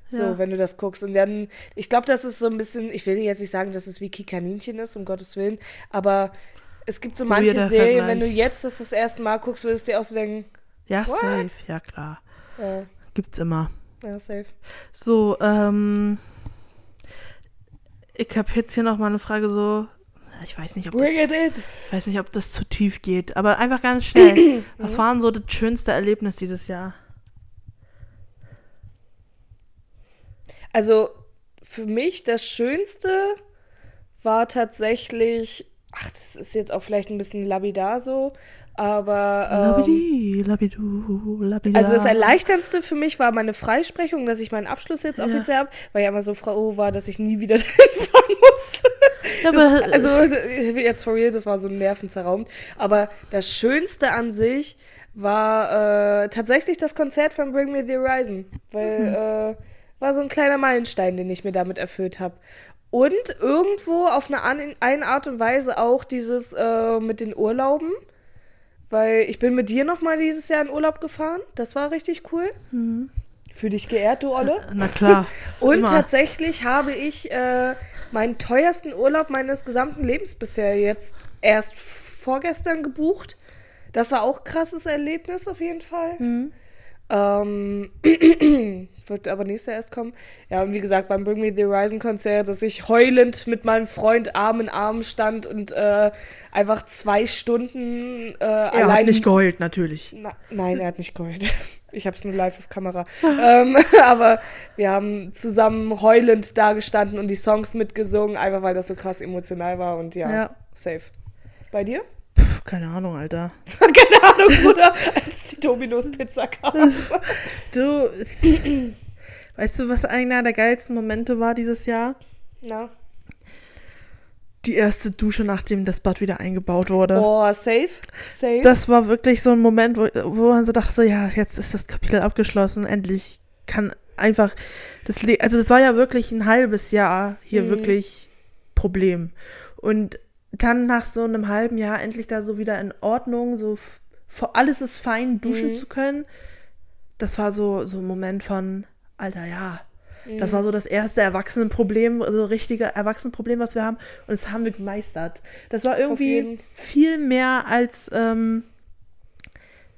So, Ja. wenn du das guckst. Und dann, ich glaube, das ist so ein bisschen, ich will jetzt nicht sagen, dass es wie Kikaninchen ist, um Gottes Willen, aber es gibt so manche Weirder Serien, wenn du jetzt das das erste Mal guckst, würdest du dir auch so denken, Ja, What? safe. Ja, klar. Ja, Gibt's immer. ja safe. So, ähm. Ich habe jetzt hier noch mal eine Frage so. Ich weiß nicht, ob das, Bring it in. ich weiß nicht, ob das zu tief geht, aber einfach ganz schnell. Was war denn so das schönste Erlebnis dieses Jahr? Also für mich das Schönste war tatsächlich, ach, das ist jetzt auch vielleicht ein bisschen labidar so, aber ähm, Labidi, labidu, labida. also das Erleichterndste für mich war meine Freisprechung, dass ich meinen Abschluss jetzt Ja. offiziell habe, weil ich immer so froh war, dass ich nie wieder dahin fahren muss. Ja, Das, also jetzt for real, das war so nervenzerraubt. Aber das Schönste an sich war äh, tatsächlich das Konzert von Bring Me the Horizon, weil äh, war so ein kleiner Meilenstein, den ich mir damit erfüllt habe. Und irgendwo auf eine, an, eine Art und Weise auch dieses äh, mit den Urlauben, weil ich bin mit dir noch mal dieses Jahr in Urlaub gefahren. Das war richtig cool. Fühl dich geehrt, du Olle. na klar. Und immer. tatsächlich habe ich äh, meinen teuersten Urlaub meines gesamten Lebens bisher jetzt erst vorgestern gebucht. Das war auch ein krasses Erlebnis auf jeden Fall. Mhm. Ähm, wird aber nächstes Jahr erst kommen. Ja, und wie gesagt, beim Bring Me the Horizon Konzert, dass ich heulend mit meinem Freund Arm in Arm stand und äh, einfach zwei Stunden äh, Er allein hat nicht geheult, natürlich. na, nein, er hat nicht geheult. Ich habe es nur live auf Kamera. ähm, aber wir haben zusammen heulend da gestanden und die Songs mitgesungen, einfach weil das so krass emotional war und ja, Ja. safe. Bei dir? Pff, keine Ahnung, Alter. Keine Ahnung, Bruder, als die Dominos Pizza kam. Du, weißt du, was einer der geilsten Momente war dieses Jahr? Na? Die erste Dusche, nachdem das Bad wieder eingebaut wurde. Boah, safe? Safe? Das war wirklich so ein Moment, wo, wo man so dachte, so, ja, jetzt ist das Kapitel abgeschlossen, endlich kann einfach das Le also das war ja wirklich ein halbes Jahr hier Mhm. wirklich Problem. Und dann nach so einem halben Jahr endlich da so wieder in Ordnung, so vor- alles ist fein, duschen Mhm. zu können. Das war so, so ein Moment von, Alter, ja. Mhm. Das war so das erste Erwachsenenproblem, also richtige Erwachsenenproblem, was wir haben. Und das haben wir gemeistert. Das war irgendwie viel mehr als, ähm,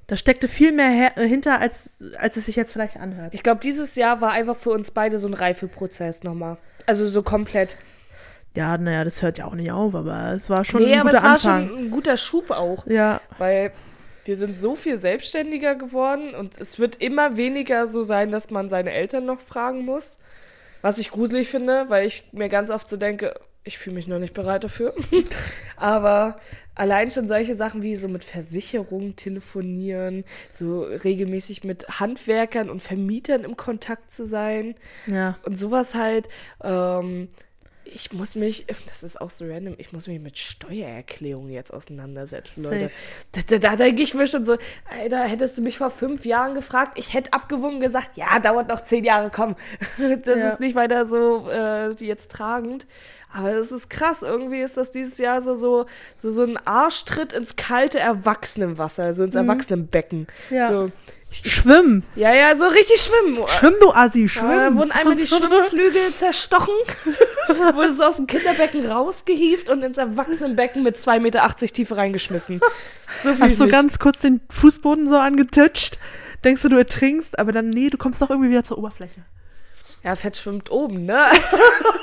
da steckte viel mehr äh, hinter, als, als es sich jetzt vielleicht anhört. Ich glaube, dieses Jahr war einfach für uns beide so ein Reifeprozess nochmal. Also so komplett. Ja, naja, das hört ja auch nicht auf, aber es war schon nee, ein aber guter es war Anfang. schon ein guter Schub auch. ja, Weil wir sind so viel selbstständiger geworden und es wird immer weniger so sein, dass man seine Eltern noch fragen muss. Was ich gruselig finde, weil ich mir ganz oft so denke, ich fühle mich noch nicht bereit dafür. Aber allein schon solche Sachen wie so mit Versicherungen telefonieren, so regelmäßig mit Handwerkern und Vermietern im Kontakt zu sein ja. und sowas halt. Ähm, ich muss mich, das ist auch so random, ich muss mich mit Steuererklärungen jetzt auseinandersetzen. Leute. Da, da, da denke ich mir schon so, Alter, hättest du mich vor fünf Jahren gefragt, ich hätte abgewogen gesagt, ja, dauert noch zehn Jahre, komm. Das Ja. ist nicht weiter so äh, jetzt tragend. Aber es ist krass, irgendwie ist das dieses Jahr so, so, so, so ein Arschtritt ins kalte Erwachsenenwasser, also ins Erwachsenenbecken. Mhm. Ja. So, Schwimm. ja, ja, so richtig schwimmen. Schwimm, du Assi, schwimm. Äh, wurden einmal die Schwimmflügel zerstochen, wurde so aus dem Kinderbecken rausgehievt und ins Erwachsenenbecken mit 2,80 Meter Tiefe reingeschmissen. So Hast du nicht. ganz kurz den Fußboden so angetitscht? Denkst du, du ertrinkst, aber dann, nee, du kommst doch irgendwie wieder zur Oberfläche. Ja, Fett schwimmt oben, ne?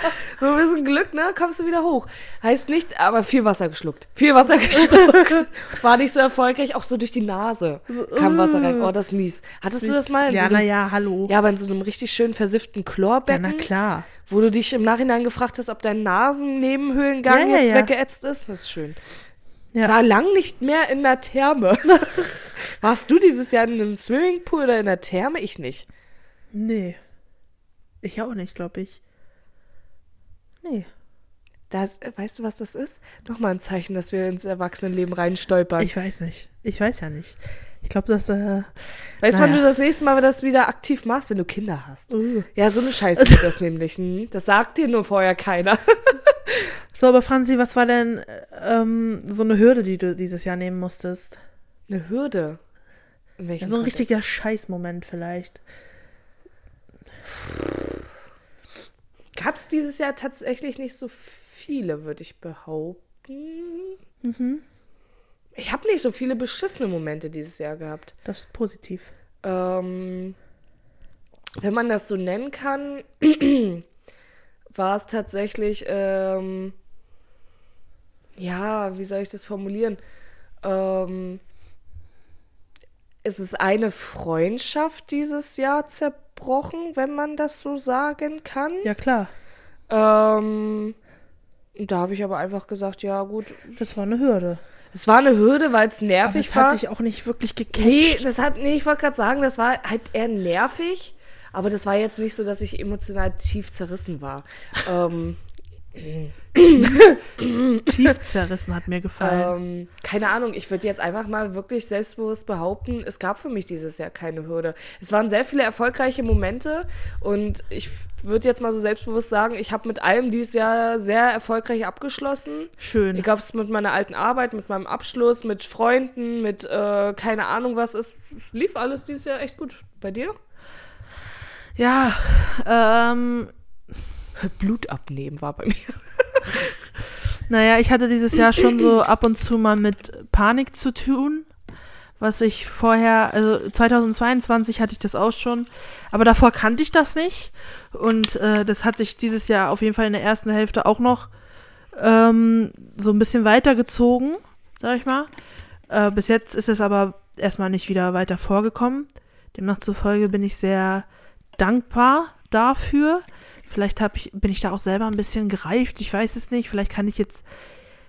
so ein bisschen Glück, ne? Kommst du wieder hoch. Heißt nicht, aber viel Wasser geschluckt. Viel Wasser geschluckt. War nicht so erfolgreich, auch so durch die Nase kam Wasser rein. Oh, das ist mies. Hattest du das mal? In Ja, so einem, naja, hallo. ja, aber in so einem richtig schön versifften Ja, Chlorbecken. na klar. Wo du dich im Nachhinein gefragt hast, ob dein Nasennebenhöhlengang Ja, ja, jetzt ja. weggeätzt ist. Das ist schön. Ja. War lang nicht mehr in der Therme. Warst du dieses Jahr in einem Swimmingpool oder in der Therme? Ich nicht. Nee. Ich auch nicht, glaube ich. Nee. Das, weißt du, was das ist? Nochmal ein Zeichen, dass wir ins Erwachsenenleben reinstolpern. Ich weiß nicht. Ich weiß ja nicht. Ich glaube, dass, äh, weißt du, wann naja. du das nächste Mal das wieder aktiv machst, wenn du Kinder hast? uh. Ja, so eine Scheiße wird das nämlich. Hm? Das sagt dir nur vorher keiner. So, aber Franzi, was war denn ähm, so eine Hürde, die du dieses Jahr nehmen musstest? Eine Hürde. In Ja, so ein Kontext? richtiger Scheißmoment vielleicht. Gab es dieses Jahr tatsächlich nicht so viele, würde ich behaupten. Mhm. Ich habe nicht so viele beschissene Momente dieses Jahr gehabt. Das ist positiv. Ähm, wenn man das so nennen kann, war es tatsächlich, ähm, ja, wie soll ich das formulieren? Ähm, es ist eine Freundschaft dieses Jahr zerbrochen, wenn man das so sagen kann. Ja, klar. Ähm, da habe ich aber einfach gesagt, ja gut, Das war eine Hürde. es war eine Hürde, weil es Aber nervig es war. hat dich auch nicht wirklich gecatcht. Nee, das hat, nee, ich wollte gerade sagen, das war halt eher nervig, aber das war jetzt nicht so, dass ich emotional tief zerrissen war. ähm, Tief zerrissen hat mir gefallen. ähm, keine Ahnung, ich würde jetzt einfach mal wirklich selbstbewusst behaupten, es gab für mich dieses Jahr keine Hürde. Es waren sehr viele erfolgreiche Momente und ich würde jetzt mal so selbstbewusst sagen, ich habe mit allem dieses Jahr sehr erfolgreich abgeschlossen. Schön. Egal, ob es mit meiner alten Arbeit, mit meinem Abschluss, mit Freunden, mit äh, keine Ahnung was ist. Es lief alles dieses Jahr echt gut. Bei dir? Ja, ähm, Blut abnehmen war bei mir. naja, ich hatte dieses Jahr schon so ab und zu mal mit Panik zu tun. Was ich vorher, also 2022 hatte ich das auch schon, aber davor kannte ich das nicht. Und äh, das hat sich dieses Jahr auf jeden Fall in der ersten Hälfte auch noch ähm, so ein bisschen weitergezogen, sag ich mal. Äh, bis jetzt ist es aber erstmal nicht wieder weiter vorgekommen. Demnach zufolge bin ich sehr dankbar dafür. Vielleicht hab ich, bin ich da auch selber ein bisschen gereift, ich weiß es nicht. Vielleicht kann ich jetzt,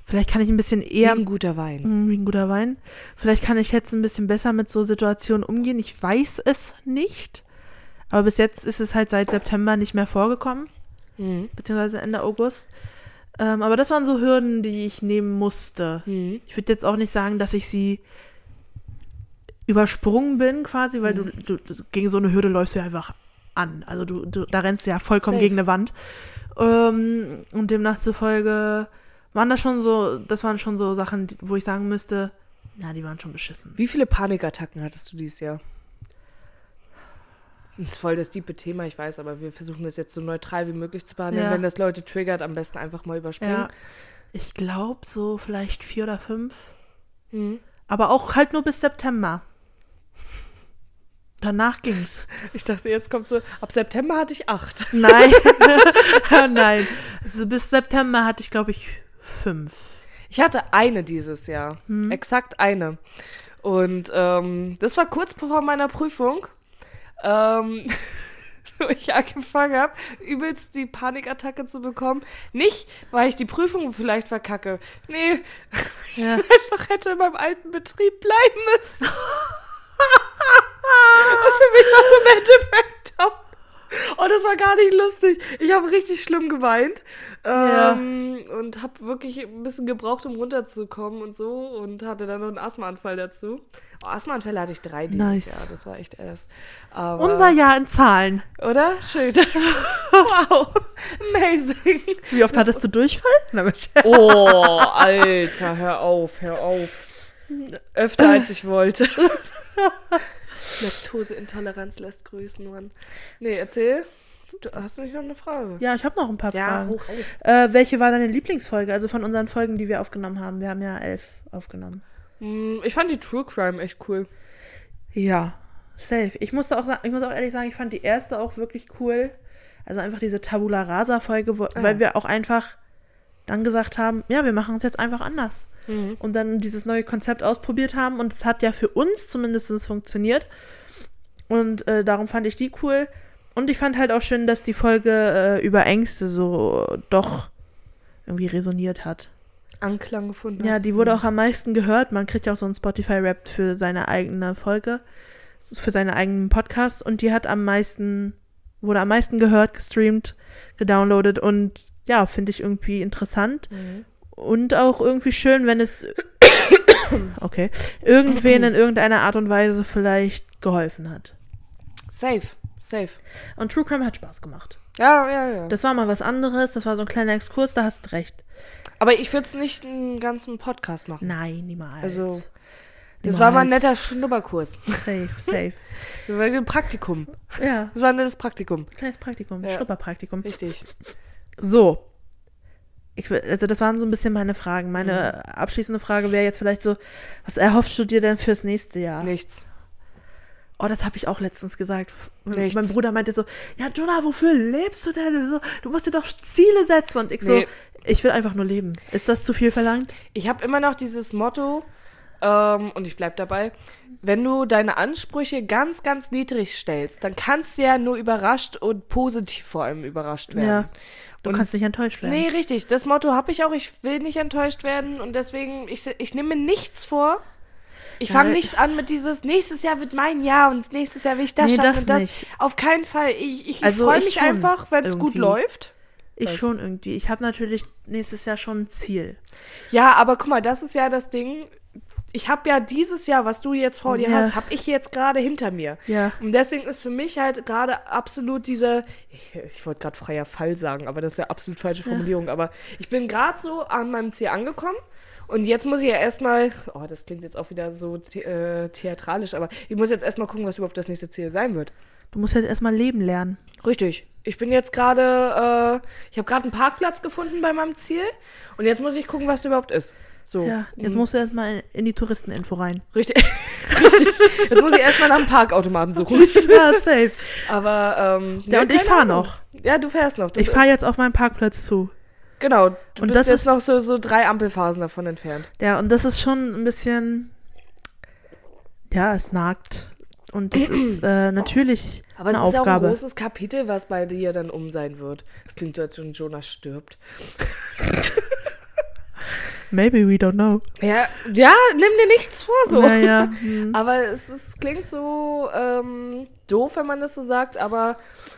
vielleicht kann ich ein bisschen eher ein guter Wein. Mm, Wie ein guter Wein. Vielleicht kann ich jetzt ein bisschen besser mit so Situationen umgehen. Ich weiß es nicht. Aber bis jetzt ist es halt seit September nicht mehr vorgekommen, Mhm. beziehungsweise Ende August. Ähm, aber das waren so Hürden, die ich nehmen musste. Mhm. Ich würde jetzt auch nicht sagen, dass ich sie übersprungen bin, quasi, weil du, du, du gegen so eine Hürde läufst du ja einfach an. Also du, du da rennst du ja vollkommen Safe. gegen eine Wand. Ähm, und demnach zufolge waren das schon so, das waren schon so Sachen, wo ich sagen müsste, na, die waren schon beschissen. Wie viele Panikattacken hattest du dieses Jahr? Das ist voll das diepe Thema, ich weiß, aber wir versuchen das jetzt so neutral wie möglich zu behandeln. Ja. Wenn das Leute triggert, am besten einfach mal überspringen. Ja, ich glaube so vielleicht vier oder fünf. Mhm. Aber auch halt nur bis September. Danach ging's. Ich dachte, jetzt kommt so, ab September hatte ich acht. Nein. Nein. Also bis September hatte ich, glaube ich, fünf. Ich hatte eine dieses Jahr. Exakt eine. Und ähm, das war kurz vor meiner Prüfung. Ähm, wo ich angefangen habe, übelst die Panikattacke zu bekommen. Nicht, weil ich die Prüfung vielleicht verkacke. Nee, Ja. einfach hätte in meinem alten Betrieb bleiben müssen. Und für mich war so ein Ende Breakdown. Oh, das war gar nicht lustig. Ich habe richtig schlimm geweint. Ja. Ähm, Und habe wirklich ein bisschen gebraucht, um runterzukommen und so. Und hatte dann noch einen Asthmaanfall dazu. Oh, Asthmaanfälle hatte ich drei dieses Nice. Jahr. Das war echt erst. Aber, Unser Jahr in Zahlen. Oder? Schön. wow. Amazing. Wie oft hattest du Durchfall? Oh, Alter, hör auf, hör auf. Öfter als ich wollte. Laktoseintoleranz lässt grüßen, Mann. Nee, erzähl. Du, hast du nicht noch eine Frage? ja, ich habe noch ein paar Fragen. hoch aus. Äh, welche war deine Lieblingsfolge? Also von unseren Folgen, die wir aufgenommen haben. Wir haben ja elf aufgenommen. Hm, Ich fand die True Crime echt cool. Ja, safe. Ich musste auch ich muss auch ehrlich sagen, ich fand die erste auch wirklich cool. Also einfach diese Tabula Rasa Folge, wo, Ah. weil wir auch einfach dann gesagt haben, ja, wir machen es jetzt einfach anders. Mhm. Und dann dieses neue Konzept ausprobiert haben und es hat ja für uns zumindest funktioniert. Und äh, darum fand ich die cool. Und ich fand halt auch schön, dass die Folge äh, über Ängste so doch irgendwie resoniert hat. Anklang gefunden. Ja, die wurde auch am meisten gehört. Man kriegt ja auch so einen Spotify-Rap für seine eigene Folge, für seinen eigenen Podcast. Und die hat am meisten, wurde am meisten gehört, gestreamt, gedownloadet. Und ja, finde ich irgendwie interessant. Mhm. Und auch irgendwie schön, wenn es, okay, irgendwen in irgendeiner Art und Weise vielleicht geholfen hat. Safe, safe. Und True Crime hat Spaß gemacht. Ja, ja, ja. Das war mal was anderes. Das war so ein kleiner Exkurs, da hast du recht. Aber ich würde es nicht einen ganzen Podcast machen. Nein, niemals. Also, Das Niemals. war mal ein netter Schnupperkurs. Safe, safe. Das war ein Praktikum. ja, Das war ein nettes Praktikum. kleines Praktikum, Ja. Schnupperpraktikum. Richtig. So. Ich, also das waren so ein bisschen meine Fragen. Meine Mhm. abschließende Frage wäre jetzt vielleicht so, was erhoffst du dir denn fürs nächste Jahr? Nichts. Oh, das habe ich auch letztens gesagt. Nichts. Mein Bruder meinte so, ja, Jonah, wofür lebst du denn? So, du musst dir doch Ziele setzen. Und ich Nee. so, ich will einfach nur leben. Ist das zu viel verlangt? Ich habe immer noch dieses Motto, ähm, und ich bleib dabei, wenn du deine Ansprüche ganz, ganz niedrig stellst, dann kannst du ja nur überrascht und positiv vor allem überrascht werden. Ja. Du Und- kannst nicht enttäuscht werden. Nee, richtig. Das Motto habe ich auch. Ich will nicht enttäuscht werden und deswegen, ich, ich nehme mir nichts vor. Ich fange Ja. nicht an mit dieses, nächstes Jahr wird mein Jahr und nächstes Jahr will ich das Nee, schaffen das und das. nicht. Auf keinen Fall. Ich, ich, Also freue ich mich schon, einfach, wenn es gut läuft. Ich schon irgendwie. Ich habe natürlich nächstes Jahr schon ein Ziel. Ja, aber guck mal, das ist ja das Ding. Ich habe ja dieses Jahr, was du jetzt vor dir Ja. hast, habe ich jetzt gerade hinter mir. Ja. Und deswegen ist für mich halt gerade absolut diese, ich, ich wollte gerade freier Fall sagen, aber das ist ja absolut falsche Formulierung, aber ich bin gerade so an meinem Ziel angekommen und jetzt muss ich ja erstmal, oh, das klingt jetzt auch wieder so the äh, theatralisch, aber ich muss jetzt erstmal gucken, was überhaupt das nächste Ziel sein wird. Du musst jetzt erstmal leben lernen. Richtig. Ich bin jetzt gerade, äh, ich habe gerade einen Parkplatz gefunden bei meinem Ziel und jetzt muss ich gucken, was überhaupt ist. So. Ja, jetzt Mhm. musst du erstmal in die Touristeninfo rein. Richtig. Richtig. Jetzt muss ich erstmal nach einem Parkautomaten suchen. ja, safe. Aber, ähm. Ja, und ich keine fahr Ahnung. noch. Ja, du fährst noch. Du, Ich fahre jetzt auf meinen Parkplatz zu. Genau. Du Und bist das jetzt ist- noch so, so drei Ampelphasen davon entfernt. Ja, und das ist schon ein bisschen. Ja, es nagt. Und das ist äh, natürlich Aber eine es ist auch ein Aufgabe. großes Kapitel, was bei dir dann um sein wird. Es klingt so, als wenn Jonas stirbt. Maybe we don't know. Ja, ja, nimm dir nichts vor so. Naja. hm. Aber es ist, klingt so ähm, doof, wenn man das so sagt, aber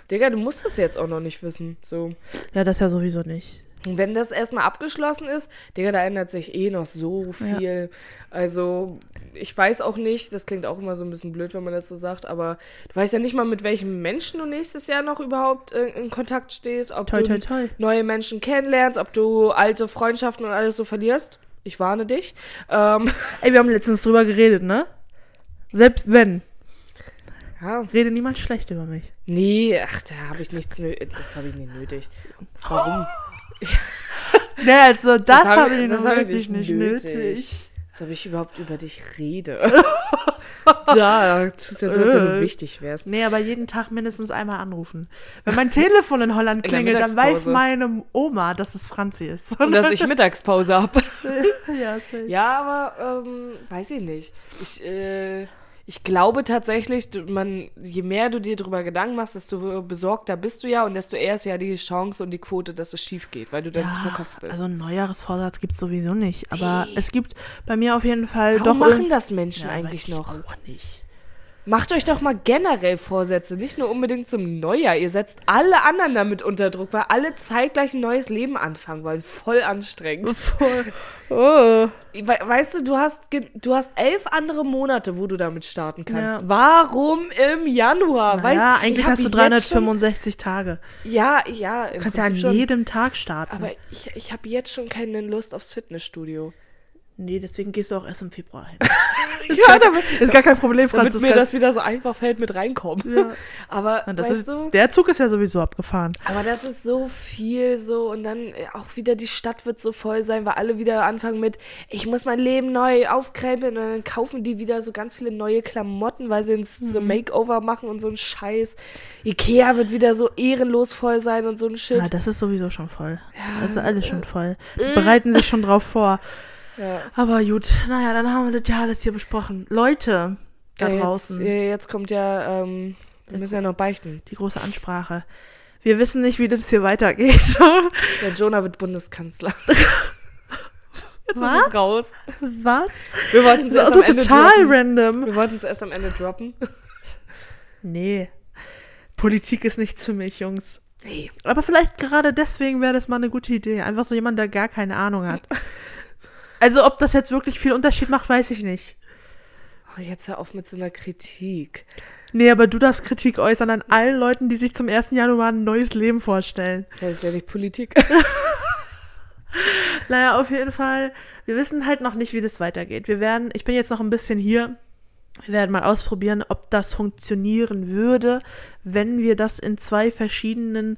Digga, du musst das jetzt auch noch nicht wissen. So. Ja, das ja sowieso nicht. Und wenn das erstmal abgeschlossen ist, Digga, da ändert sich eh noch so viel. Also, ich weiß auch nicht, das klingt auch immer so ein bisschen blöd, wenn man das so sagt, aber du weißt ja nicht mal, mit welchem Menschen du nächstes Jahr noch überhaupt äh, in Kontakt stehst, ob Toi, du toi, toi. neue Menschen kennenlernst, ob du alte Freundschaften und alles so verlierst. Ich warne dich. Ähm, Ey, wir haben letztens drüber geredet, ne? Selbst wenn. ja, Rede niemand schlecht über mich. nee, ach, da habe ich nichts nötig. Das habe ich nicht nötig. Warum? Ne, also das, hab habe ich- ich das hab ich wirklich nicht nötig. nötig. Als ob ich überhaupt über dich rede. da tust ja so, als wenn du Äh. wichtig wärst. Nee, aber jeden Tag mindestens einmal anrufen. Wenn mein Telefon in Holland In klingelt, dann weiß meine Oma, dass es Franzi ist. Und dass ich Mittagspause habe. ja, safe. Ja, aber ähm, weiß ich nicht. Ich, äh, ich glaube tatsächlich, man, je mehr du dir darüber Gedanken machst, desto besorgter bist du ja und desto eher ist ja die Chance und die Quote, dass es schief geht, weil du dann zu verkauft bist. also einen Neujahresvorsatz gibt es sowieso nicht. Aber es gibt bei mir auf jeden Fall Warum doch. machen irgend- das Menschen Ja, eigentlich weiß ich noch? Auch nicht. Macht euch doch mal generell Vorsätze, nicht nur unbedingt zum Neujahr. Ihr setzt alle anderen damit unter Druck, weil alle zeitgleich ein neues Leben anfangen wollen. Voll anstrengend. Voll. Oh. We weißt du, du hast, du hast elf andere Monate, wo du damit starten kannst. Ja. Warum im Januar? ja, ich eigentlich hast du jetzt 365 Tage. Schon, ja, ja. im Du kannst ja an schon. jedem Tag starten. Aber ich, ich habe jetzt schon keine Lust aufs Fitnessstudio. Nee, deswegen gehst du auch erst im Februar hin. Ja, damit, Ist gar kein Problem, damit Franziska. mir das wieder so einfach fällt mit reinkommen. Ja. Aber weißt ist, du, Der Zug ist ja sowieso abgefahren. aber das ist so viel so und dann äh, auch wieder die Stadt wird so voll sein, weil alle wieder anfangen mit, ich muss mein Leben neu aufkrempeln und dann kaufen die wieder so ganz viele neue Klamotten, weil sie uns so Mhm. Makeover machen und so ein Scheiß. Ikea wird wieder so ehrenlos voll sein und so ein Shit. Ja, das ist sowieso schon voll. Das ist alles schon voll. Die bereiten sich schon drauf vor. Ja. Aber gut, naja, dann haben wir das ja alles hier besprochen. Leute da Ja, draußen, Jetzt, jetzt kommt ja, ähm, wir müssen ja noch beichten. die große Ansprache. Wir wissen nicht, wie das hier weitergeht. Der Jonah wird Bundeskanzler. Jetzt Was? ist es raus. Was? Wir wollten es erst Ende total droppen. random. Wir wollten es erst am Ende droppen. Nee. Politik ist nichts für mich, Jungs. Nee. Aber vielleicht gerade deswegen wäre das mal eine gute Idee. Einfach so jemand, der gar keine Ahnung hat. Also, ob das jetzt wirklich viel Unterschied macht, weiß ich nicht. Oh, jetzt hör auf mit so einer Kritik. Nee, aber du darfst Kritik äußern an allen Leuten, die sich zum 1. Januar ein neues Leben vorstellen. Das ist ja nicht Politik. Naja, auf jeden Fall. Wir wissen halt noch nicht, wie das weitergeht. Wir werden, ich bin jetzt noch ein bisschen hier. Wir werden mal ausprobieren, ob das funktionieren würde, wenn wir das in zwei verschiedenen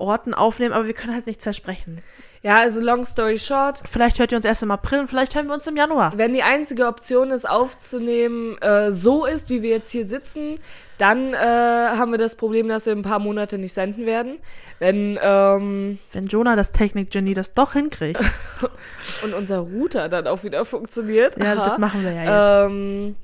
Orten aufnehmen. Aber wir können halt nichts versprechen. Ja, also long story short, Vielleicht hört ihr uns erst im April und vielleicht hören wir uns im Januar. wenn die einzige Option ist, aufzunehmen, äh, so ist, wie wir jetzt hier sitzen, dann äh, haben wir das Problem, dass wir ein paar Monate nicht senden werden. Wenn ähm, Wenn Jonah, das Technik-Genie, das doch hinkriegt. und unser Router dann auch wieder funktioniert. Ja, aha, das machen wir ja jetzt. Ähm,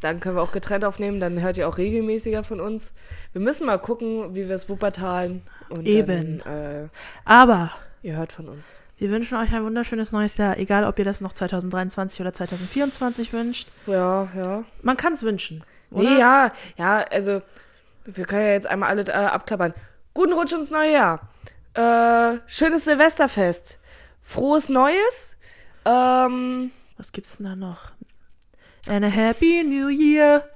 dann können wir auch getrennt aufnehmen, dann hört ihr auch regelmäßiger von uns. Wir müssen mal gucken, wie wir es Wuppertalen. Und Eben. Dann, äh, Aber ihr hört von uns. wir wünschen euch ein wunderschönes neues Jahr, egal ob ihr das noch 2023 oder 2024 wünscht. Ja, ja. Man kann es wünschen. Oder? Nee, ja, ja, also wir können ja jetzt einmal alle äh, abklappern. Guten Rutsch ins neue Jahr. Äh, schönes Silvesterfest. Frohes Neues. Ähm, Was gibt's denn da noch? And a Happy New Year.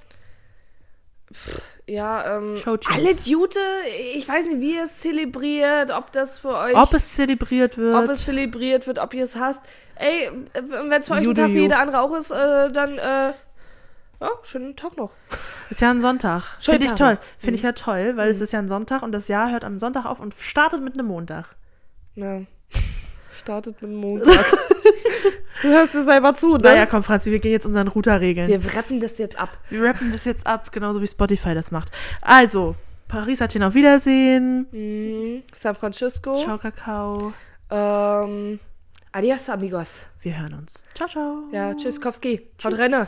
Ja, ähm, Showtunes. alle Jute, ich weiß nicht, wie ihr es zelebriert, ob das für euch, Ob es zelebriert wird. ob es zelebriert wird, ob ihr es hasst. Ey, wenn es für euch ein Tag wie jeder andere auch ist, äh, dann, äh, ja, schönen Tag noch. ist ja ein Sonntag. Finde ich toll. Finde ich ja toll, weil es ist ja ein Sonntag und das Jahr hört am Sonntag auf und startet mit einem Montag. Ja. Startet mit dem Montag. du hörst es selber zu, ne? Naja, komm, Franzi, wir gehen jetzt unseren Router regeln. Wir rappen das jetzt ab. Wir rappen das jetzt ab, genauso wie Spotify das macht. Also, Paris, Athen, auf Wiedersehen. Mhm. San Francisco. Ciao, Kakao. Ähm, adios, amigos. Wir hören uns. Ciao, ciao. Ja, tschüss, Kowski. Haut Tschüss. rein.